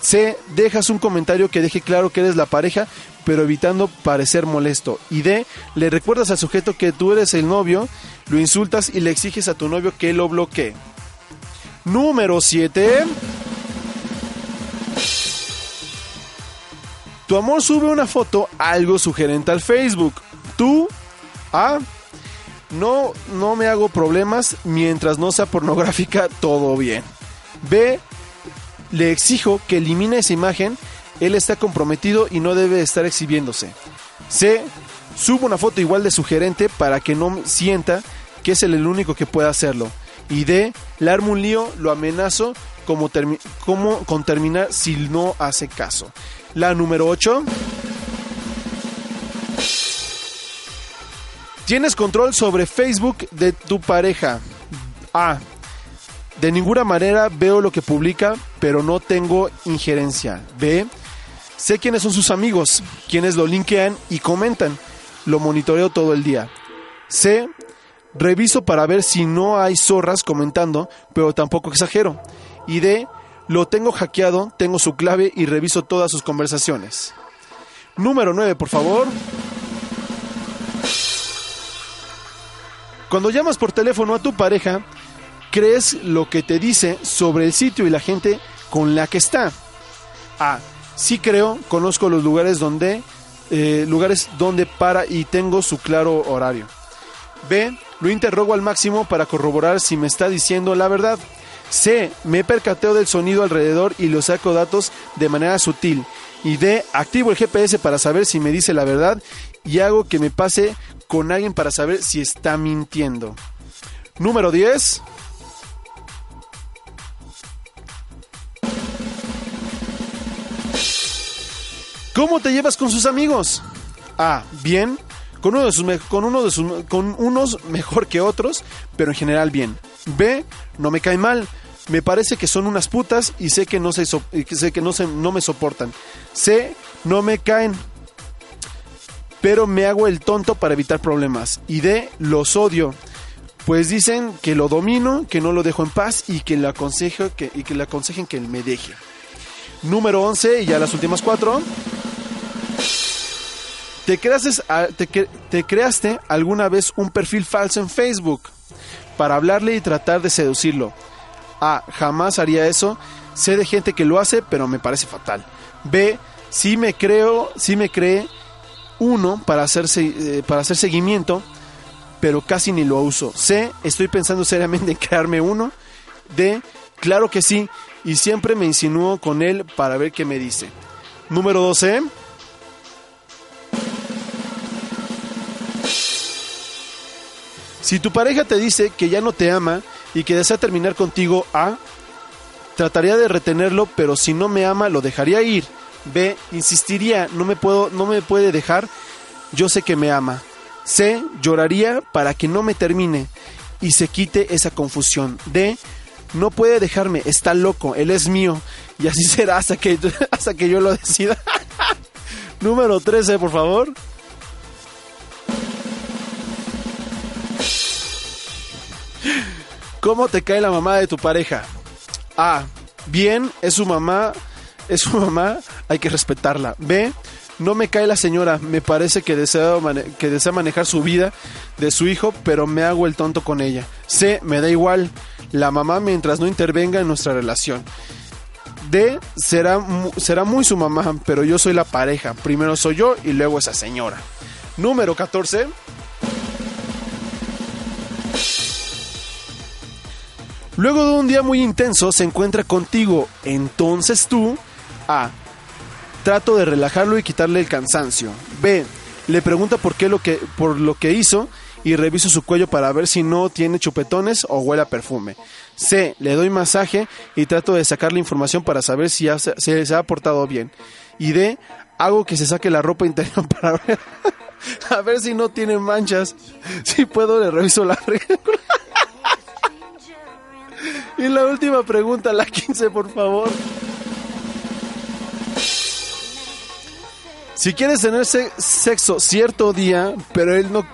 C. Dejas un comentario que deje claro que eres la pareja, pero evitando parecer molesto. Y D. Le recuerdas al sujeto que tú eres el novio, lo insultas y le exiges a tu novio que lo bloquee. Número 7. Tu amor sube una foto algo sugerente al Facebook. Tú, A. No, no me hago problemas mientras no sea pornográfica, todo bien. B. Le exijo que elimine esa imagen. Él está comprometido y no debe estar exhibiéndose. C. Subo una foto igual de sugerente para que no sienta que es el único que puede hacerlo. Y D. Le armo un lío, lo amenazo como con terminar si no hace caso. La número 8. Tienes control sobre Facebook de tu pareja. A. De ninguna manera veo lo que publica, pero no tengo injerencia. B. Sé quiénes son sus amigos, quienes lo linkean y comentan. Lo monitoreo todo el día. C. Reviso para ver si no hay zorras comentando, pero tampoco exagero. Y D. Lo tengo hackeado, tengo su clave y reviso todas sus conversaciones. Número 9, por favor. Cuando llamas por teléfono a tu pareja, crees lo que te dice sobre el sitio y la gente con la que está. A. Sí creo, conozco los lugares donde eh, lugares donde para y tengo su claro horario. B. Lo interrogo al máximo para corroborar si me está diciendo la verdad. C. Me percateo del sonido alrededor y lo saco datos de manera sutil. Y D. Activo el GPS para saber si me dice la verdad y hago que me pase con alguien para saber si está mintiendo. Número 10. ¿Cómo te llevas con sus amigos? A. Bien. Con, uno de sus con, uno de sus- con unos mejor que otros, pero en general bien. B. No me cae mal. Me parece que son unas putas y sé que no, se sé que no, se, no me soportan. C. No me caen. Pero me hago el tonto para evitar problemas. Y D. Los odio. Pues dicen que lo domino, que no lo dejo en paz y que le, aconsejo que, y que le aconsejen que me deje. Número 11 y ya las últimas cuatro. ¿Te creaste, alguna vez un perfil falso en Facebook para hablarle y tratar de seducirlo? A. Jamás haría eso. Sé de gente que lo hace, pero me parece fatal. B. Sí me creo, sí me cree uno para hacer, eh, para hacer seguimiento, pero casi ni lo uso. C. Estoy pensando seriamente en crearme uno. D. Claro que sí, y siempre me insinúo con él para ver qué me dice. Número 12. Si tu pareja te dice que ya no te ama y que desea terminar contigo, A. Trataría de retenerlo, pero si no me ama, lo dejaría ir. B. Insistiría, no me, puedo, no me puede dejar, yo sé que me ama. C. Lloraría para que no me termine y se quite esa confusión. D. No puede dejarme, está loco, él es mío. Y así será hasta que, hasta que yo lo decida. Número 13, por favor. ¿Cómo te cae la mamá de tu pareja? A. Bien, es su mamá, es su mamá, hay que respetarla. B. No me cae la señora, me parece que desea, manejar su vida de su hijo, pero me hago el tonto con ella. C. Me da igual, la mamá mientras no intervenga en nuestra relación. D. Será, será muy su mamá, pero yo soy la pareja. Primero soy yo y luego esa señora. Número 14. Luego de un día muy intenso se encuentra contigo. Entonces tú, A. trato de relajarlo y quitarle el cansancio. B. Le pregunta por qué lo que, por lo que hizo y reviso su cuello para ver si no tiene chupetones o huele a perfume. C. Le doy masaje y trato de sacarle información para saber si, se ha portado bien. Y D. Hago que se saque la ropa interior para ver, a ver si no tiene manchas. Si puedo, le reviso la regla. Y la última pregunta, la 15, por favor. Si quieres tener se- sexo cierto día, pero él no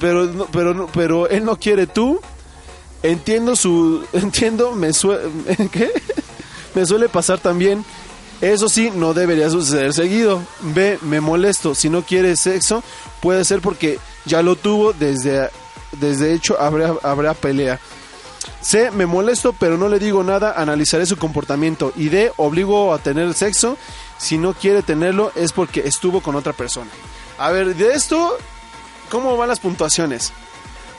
pero no- pero no- pero él no quiere tú, entiendo su entiendo, me suele ¿qué? Me suele pasar también. Eso sí, no debería suceder seguido. B, me molesto. Si no quiere sexo, puede ser porque ya lo tuvo desde desde hecho habrá habrá pelea. C, me molesto, pero no le digo nada, analizaré su comportamiento. Y D, obligo a tener sexo. Si no quiere tenerlo, es porque estuvo con otra persona. A ver, de esto, ¿cómo van las puntuaciones?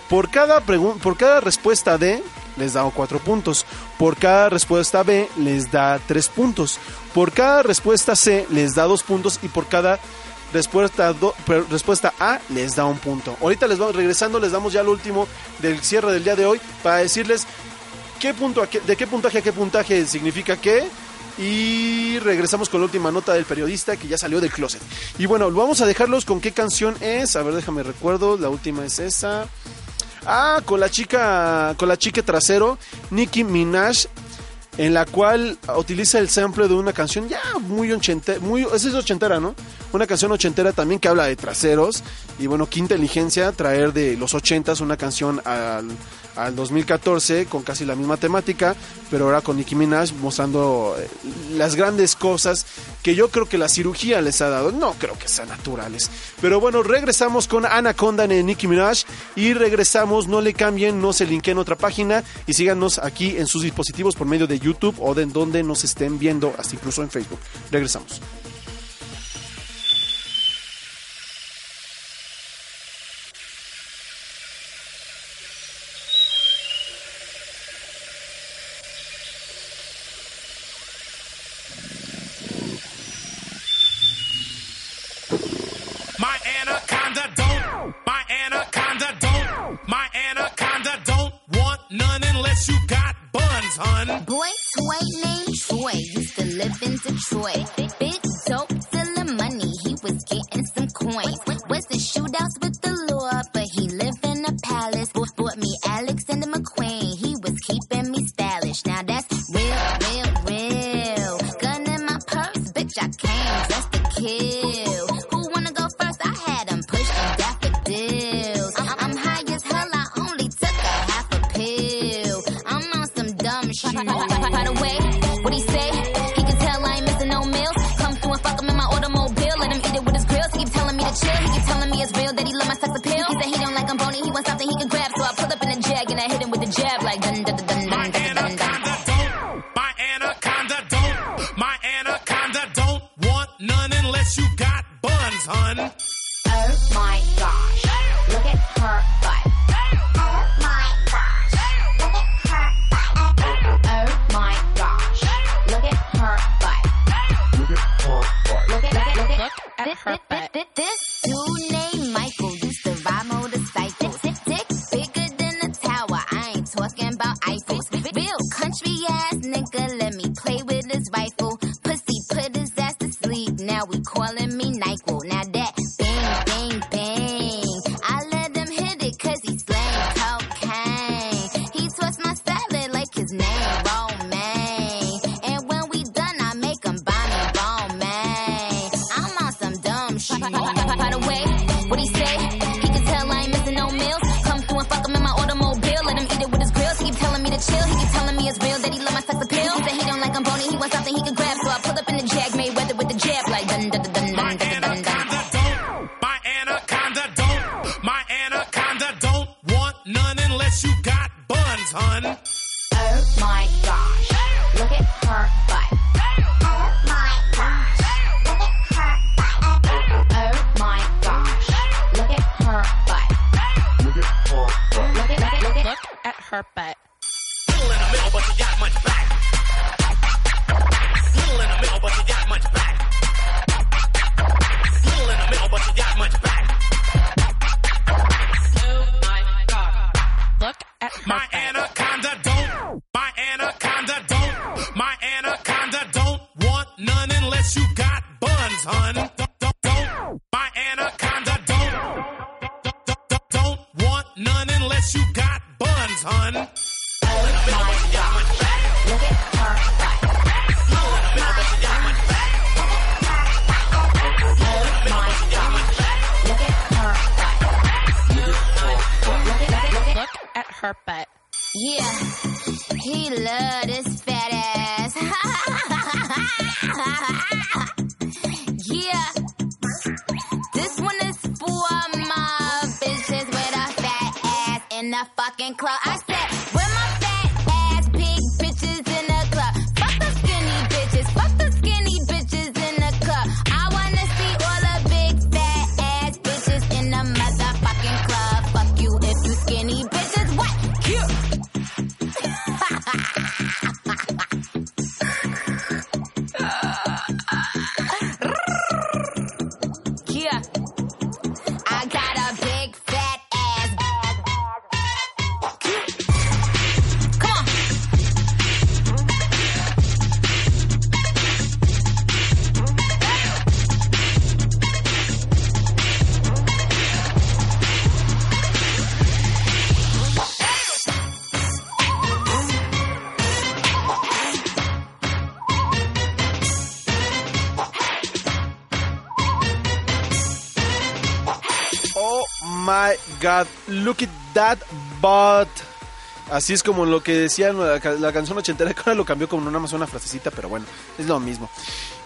Por cada, por cada respuesta D, les da 4 puntos. Por cada respuesta B, les da 3 puntos. Por cada respuesta C, les da 2 puntos. Y por cada respuesta, respuesta A, les da un punto. Ahorita les vamos regresando, les damos ya lo último del cierre del día de hoy para decirles qué punto, de qué puntaje a qué puntaje significa qué. Y regresamos con la última nota del periodista que ya salió del closet. Y bueno, vamos a dejarlos con qué canción es. A ver, déjame recuerdo. La última es esa. Ah, con la chica, con la chica trasero, Nicki Minaj, en la cual utiliza el sample de una canción ya muy ochentera, muy, esa es ochentera, ¿no? Una canción ochentera también que habla de traseros y bueno, qué inteligencia traer de los ochentas una canción al, al 2014 con casi la misma temática, pero ahora con Nicki Minaj mostrando eh, las grandes cosas que yo creo que la cirugía les ha dado. No creo que sean naturales. Pero bueno, regresamos con Anaconda de Nicki Minaj y regresamos, no le cambien, no se linkeen otra página y síganos aquí en sus dispositivos por medio de YouTube o de donde nos estén viendo, hasta incluso en Facebook. Regresamos. Look at that butt. Así es como lo que decía la, ca- la canción ochentera, que ahora lo cambió con una más una frasecita, pero bueno, es lo mismo.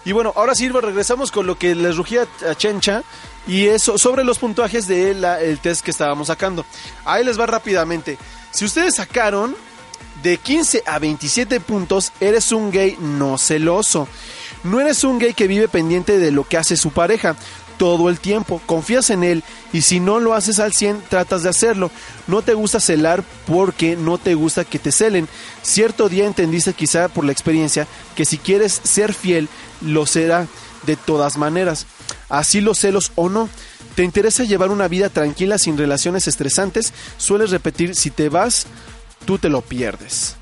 Y bueno, ahora sí regresamos con lo que les rugía a Chencha y eso sobre los puntuajes del el test que estábamos sacando. Ahí les va rápidamente. Si ustedes sacaron de 15 a 27 puntos, eres un gay no celoso. No eres un gay que vive pendiente de lo que hace su pareja todo el tiempo. Confías en él y si no lo haces al 100, tratas de hacerlo. No te gusta celar porque no te gusta que te celen. Cierto día entendiste quizá por la experiencia que si quieres ser fiel, lo será de todas maneras. Así los celos o no. ¿Te interesa llevar una vida tranquila sin relaciones estresantes? Sueles repetir, si te vas, tú te lo pierdes.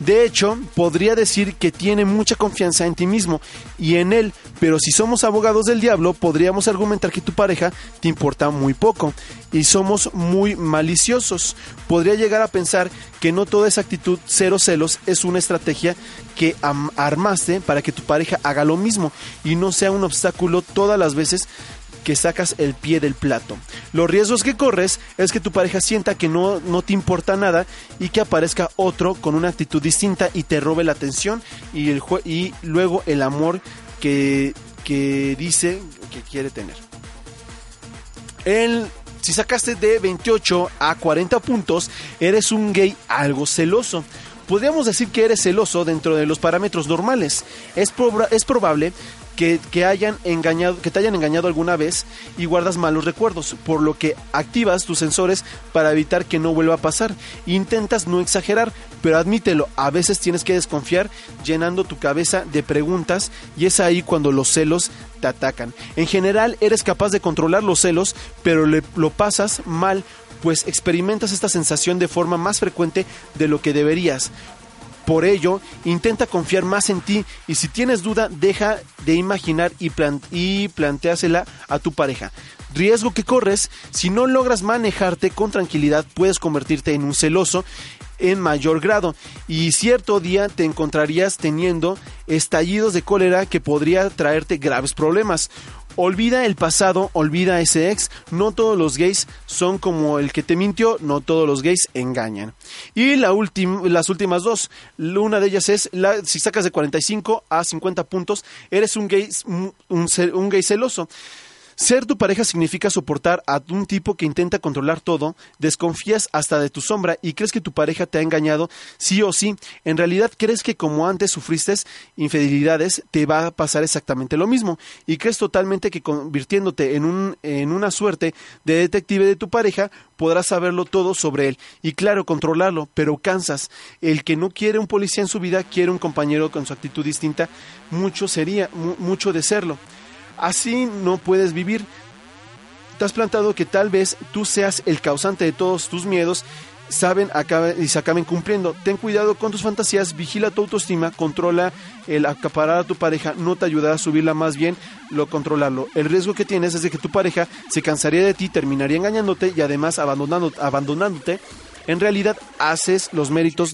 De hecho, podría decir que tiene mucha confianza en ti mismo y en él, pero si somos abogados del diablo, podríamos argumentar que tu pareja te importa muy poco y somos muy maliciosos. Podría llegar a pensar que no toda esa actitud cero celos es una estrategia que armaste para que tu pareja haga lo mismo y no sea un obstáculo todas las veces que sacas el pie del plato. Los riesgos que corres es que tu pareja sienta que no, no te importa nada y que aparezca otro con una actitud distinta y te robe la atención y, el y luego el amor que, que dice que quiere tener. El, si sacaste de 28 a 40 puntos, eres un gay algo celoso. Podríamos decir que eres celoso dentro de los parámetros normales. Es, es probable que, hayan engañado, que te hayan engañado alguna vez y guardas malos recuerdos, por lo que activas tus sensores para evitar que no vuelva a pasar. Intentas no exagerar, pero admítelo, a veces tienes que desconfiar llenando tu cabeza de preguntas y es ahí cuando los celos te atacan. En general eres capaz de controlar los celos, pero lo pasas mal, pues experimentas esta sensación de forma más frecuente de lo que deberías. Por ello, intenta confiar más en ti y si tienes duda, deja de imaginar y, plan- y planteásela a tu pareja. Riesgo que corres, si no logras manejarte con tranquilidad, puedes convertirte en un celoso en mayor grado y cierto día te encontrarías teniendo estallidos de cólera que podría traerte graves problemas. Olvida el pasado, olvida ese ex. No todos los gays son como el que te mintió, no todos los gays engañan. Y la las últimas dos, una de ellas es, la, si sacas de 45 a 50 puntos, eres un gay, un gay celoso. Ser tu pareja significa soportar a un tipo que intenta controlar todo, desconfías hasta de tu sombra y crees que tu pareja te ha engañado sí o sí. En realidad crees que como antes sufriste infidelidades, te va a pasar exactamente lo mismo. Y crees totalmente que convirtiéndote en, un, en una suerte de detective de tu pareja, podrás saberlo todo sobre él. Y claro, controlarlo, pero cansas. El que no quiere un policía en su vida, quiere un compañero con su actitud distinta, mucho sería, mu- mucho de serlo. Así no puedes vivir. Te has plantado que tal vez tú seas el causante de todos tus miedos saben acabe- y se acaben cumpliendo. Ten cuidado con tus fantasías, vigila tu autoestima, controla el acaparar a tu pareja, no te ayudará a subirla, más bien lo controlarlo. El riesgo que tienes es de que tu pareja se cansaría de ti, terminaría engañándote y además abandonando, abandonándote. En realidad haces los méritos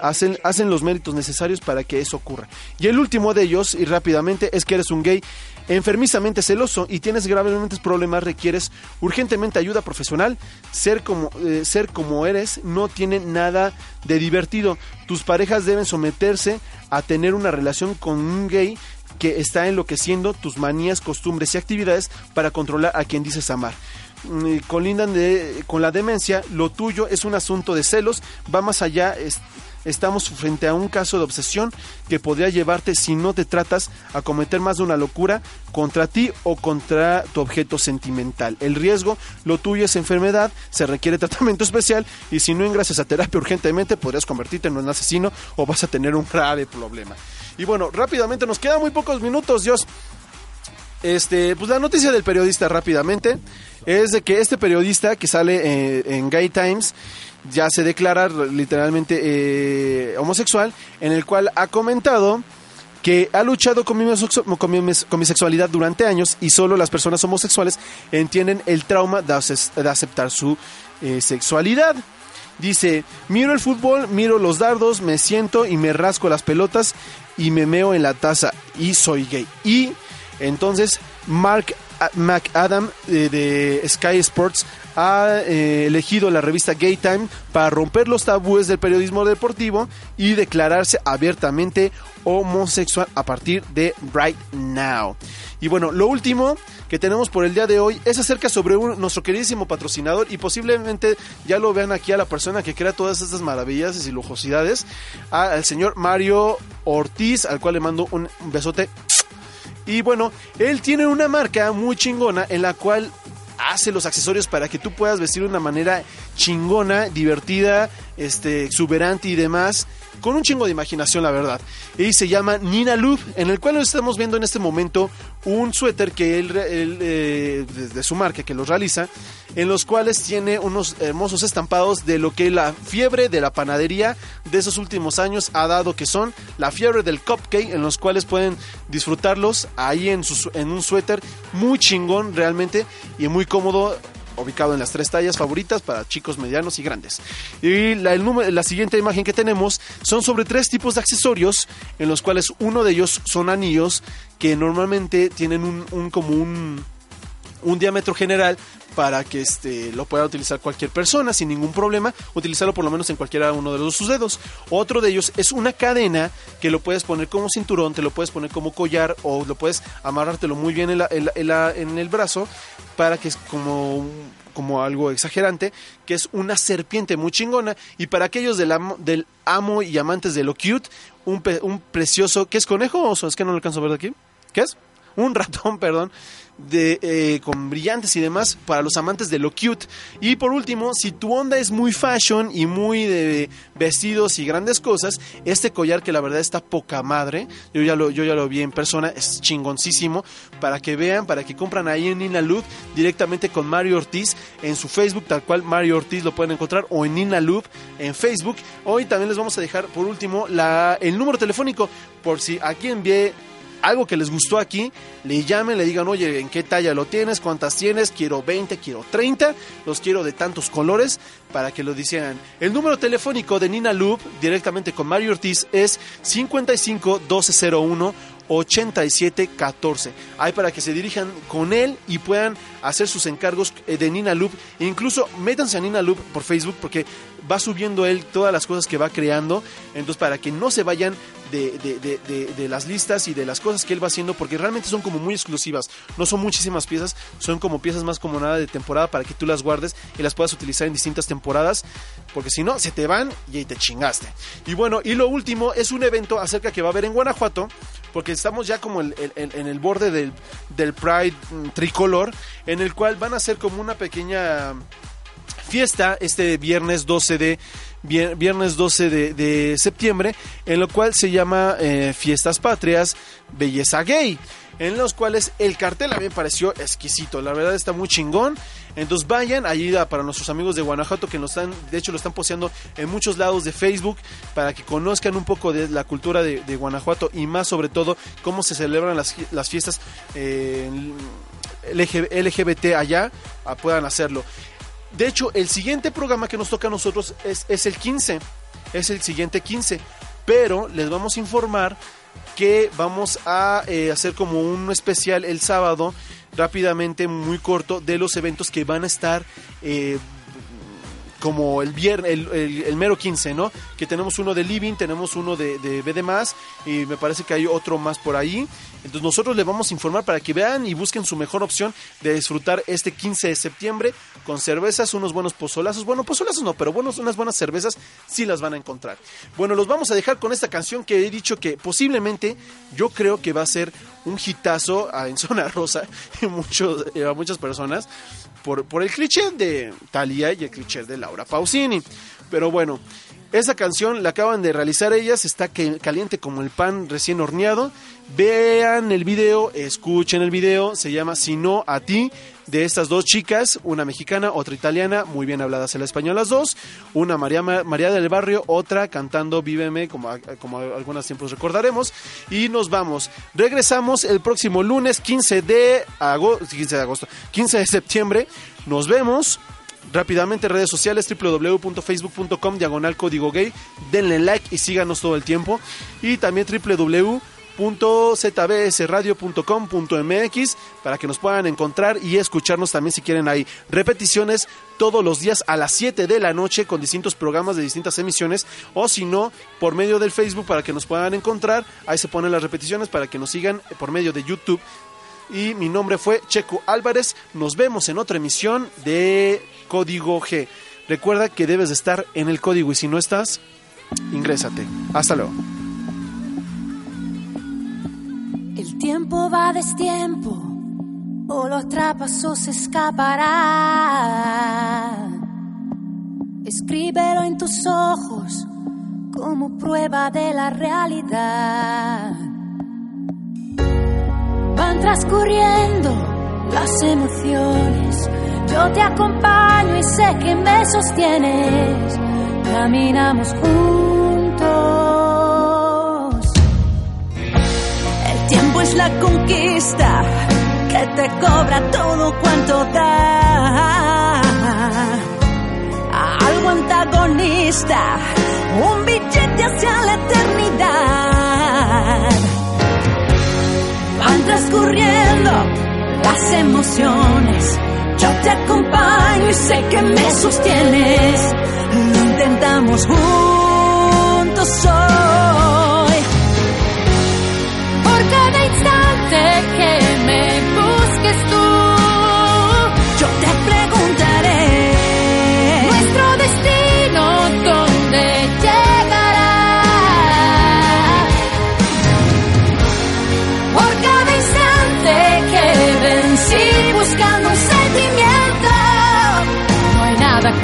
hacen, hacen los méritos necesarios para que eso ocurra. Y el último de ellos, y rápidamente, es que eres un gay enfermizamente celoso y tienes gravemente problemas, requieres urgentemente ayuda profesional. Ser como, eh, ser como eres no tiene nada de divertido. Tus parejas deben someterse a tener una relación con un gay que está enloqueciendo tus manías, costumbres y actividades para controlar a quien dices amar. Mm, Colindan de, con la demencia, lo tuyo es un asunto de celos, va más allá, estamos frente a un caso de obsesión que podría llevarte, si no te tratas, a cometer más de una locura contra ti o contra tu objeto sentimental. El riesgo, lo tuyo es enfermedad, se requiere tratamiento especial y si no ingresas a terapia urgentemente podrías convertirte en un asesino o vas a tener un grave problema. Y bueno, rápidamente, nos quedan muy pocos minutos, Dios. Este, pues la noticia del periodista rápidamente es de que este periodista que sale eh, en Gay Times ya se declara literalmente eh, homosexual, en el cual ha comentado que ha luchado con mi, sexualidad durante años y solo las personas homosexuales entienden el trauma de, ace- de aceptar su eh, sexualidad. Dice, miro el fútbol, miro los dardos, me siento y me rasco las pelotas y me meo en la taza y soy gay. Y entonces Mark McAdam eh, de Sky Sports ha eh, elegido la revista Gay Time para romper los tabúes del periodismo deportivo y declararse abiertamente homosexual a partir de right now. Y bueno, lo último que tenemos por el día de hoy es acerca sobre nuestro queridísimo patrocinador y posiblemente ya lo vean aquí a la persona que crea todas estas maravillas y lujosidades, al señor Mario Ortiz, al cual le mando un besote y bueno, él tiene una marca muy chingona en la cual hace los accesorios para que tú puedas vestir de una manera chingona, divertida, este, exuberante y demás, con un chingo de imaginación, la verdad. Y se llama Nina Loop, en el cual estamos viendo en este momento un suéter que él, eh, de, su marca, que los realiza, en los cuales tiene unos hermosos estampados de lo que la fiebre de la panadería de esos últimos años ha dado, que son la fiebre del cupcake, en los cuales pueden disfrutarlos ahí en, su, en un suéter muy chingón realmente y muy cómodo ubicado en las tres tallas favoritas para chicos medianos y grandes. Y la, el la siguiente imagen que tenemos son sobre tres tipos de accesorios, en los cuales uno de ellos son anillos que normalmente tienen un, como un, un diámetro general para que este lo pueda utilizar cualquier persona sin ningún problema, utilizarlo por lo menos en cualquiera uno de los sus dedos. Otro de ellos es una cadena que lo puedes poner como cinturón, te lo puedes poner como collar o lo puedes amarrártelo muy bien en la- en el brazo para que es como como algo exagerante, que es una serpiente muy chingona y para aquellos del amo, del amo y amantes de lo cute, un, pe- un precioso, ¿qué es conejo o? Es que no lo alcanzo a ver de aquí. ¿Qué es? un ratón, perdón, de, eh, con brillantes y demás para los amantes de lo cute. Y por último, si tu onda es muy fashion y muy de vestidos y grandes cosas, este collar que la verdad está poca madre, yo ya lo, yo ya lo vi en persona, es chingoncísimo, para que vean, para que compran ahí en Nina Loop directamente con Mario Ortiz en su Facebook, tal cual Mario Ortiz lo pueden encontrar, o en Nina Loop en Facebook. Hoy también les vamos a dejar por último la, el número telefónico, por si aquí envié algo que les gustó aquí, le llamen, le digan, oye, ¿en qué talla lo tienes? ¿Cuántas tienes? Quiero 20, quiero 30, los quiero de tantos colores para que lo dijeran. El número telefónico de Nina Loop, directamente con Mario Ortiz, es 55 1201 8714. Hay para que se dirijan con él y puedan hacer sus encargos eh, de Nina Loop. E incluso métanse a Nina Loop por Facebook porque va subiendo él todas las cosas que va creando. Entonces, para que no se vayan de, de- de- de- las listas y de las cosas que él va haciendo, porque realmente son como muy exclusivas. No son muchísimas piezas, son como piezas más como nada de temporada para que tú las guardes y las puedas utilizar en distintas temporadas. Porque si no, se te van y ahí te chingaste. Y bueno, y lo último es un evento acerca que va a haber en Guanajuato, porque estamos ya como en el borde del, del Pride mm, tricolor, en el cual van a hacer como una pequeña fiesta este viernes 12 de viernes 12 de, septiembre, en lo cual se llama eh, Fiestas Patrias, Belleza Gay, en los cuales el cartel a mí me pareció exquisito, la verdad está muy chingón. Entonces vayan, ayuda para nuestros amigos de Guanajuato que nos están, de hecho lo están posteando en muchos lados de Facebook para que conozcan un poco de la cultura de, Guanajuato y más sobre todo cómo se celebran las, las fiestas eh, LG LGBT allá, ah, puedan hacerlo. De hecho, el siguiente programa que nos toca a nosotros es, es el 15. Es el siguiente 15. Pero les vamos a informar que vamos a eh, hacer como un especial el sábado, rápidamente, muy corto, de los eventos que van a estar eh, como el viernes, el, mero 15, ¿no? Que tenemos uno de Living, tenemos uno de, de BD más y me parece que hay otro más por ahí. Entonces nosotros les vamos a informar para que vean y busquen su mejor opción de disfrutar este 15 de septiembre con cervezas, unos buenos pozolazos. Bueno, pozolazos no, pero buenos, unas buenas cervezas sí las van a encontrar. Bueno, los vamos a dejar con esta canción que he dicho que posiblemente yo creo que va a ser un hitazo en Zona Rosa muchos, eh, a muchas personas por, por el cliché de Thalía y el cliché de Laura Pausini. Pero bueno, esa canción la acaban de realizar ellas, está caliente como el pan recién horneado. Vean el video, escuchen el video, se llama Si no a ti, de estas dos chicas, una mexicana, otra italiana, muy bien habladas el español las dos, una María, María del Barrio, otra cantando Víveme, como, como algunas tiempos recordaremos, y nos vamos. Regresamos el próximo lunes 15 de, agosto, 15 de agosto, 15 de septiembre, nos vemos. Rápidamente redes sociales www.facebook.com diagonal código gay. Denle like y síganos todo el tiempo. Y también www.zbsradio.com.mx para que nos puedan encontrar y escucharnos también si quieren. Ahí repeticiones todos los días a las 7 de la noche con distintos programas de distintas emisiones. O si no por medio del Facebook para que nos puedan encontrar. Ahí se ponen las repeticiones para que nos sigan por medio de YouTube. Y mi nombre fue Checo Álvarez. Nos vemos en otra emisión de Código G. Recuerda que debes de estar en el código y si no estás, ingrésate. Hasta luego. El tiempo va destiempo, o los trapazos se escaparán. Escríbelo en tus ojos como prueba de la realidad. Van transcurriendo las emociones, yo te acompaño y sé que me sostienes. Caminamos juntos. El tiempo es la conquista que te cobra todo cuanto da. Algo antagonista, un billete hacia la eternidad. Van transcurriendo las emociones. Yo te acompaño y sé que me sostienes. Lo intentamos juntos hoy. Por cada instante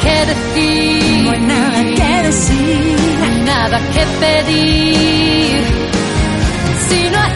que decir, no hay nada que decir, no nada que pedir. Sino a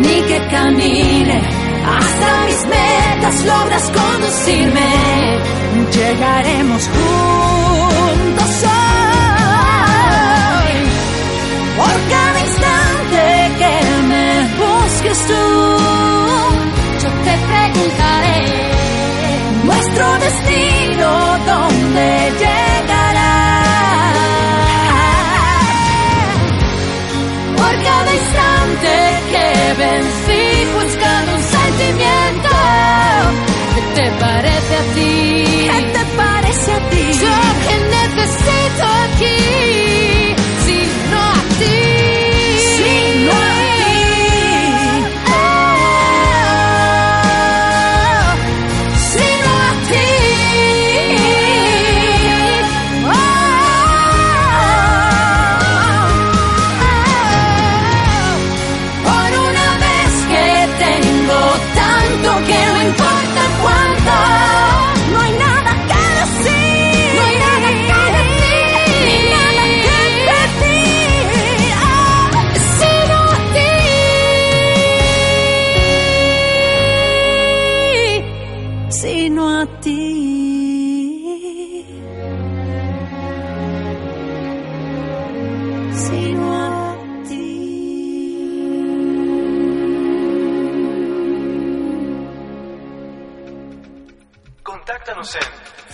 ni que camine hasta mis metas, logras conducirme. Llegaremos juntos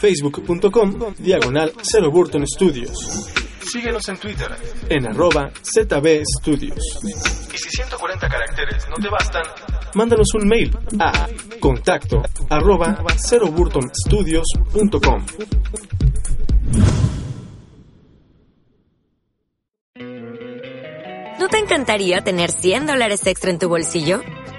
facebook.com diagonal 0 Burton Studios. Síguenos en Twitter en arroba ZB Studios. Y si 140 caracteres no te bastan, mándanos un mail a contacto arroba 0burtonstudios.com. ¿No te encantaría tener 100 dólares extra en tu bolsillo?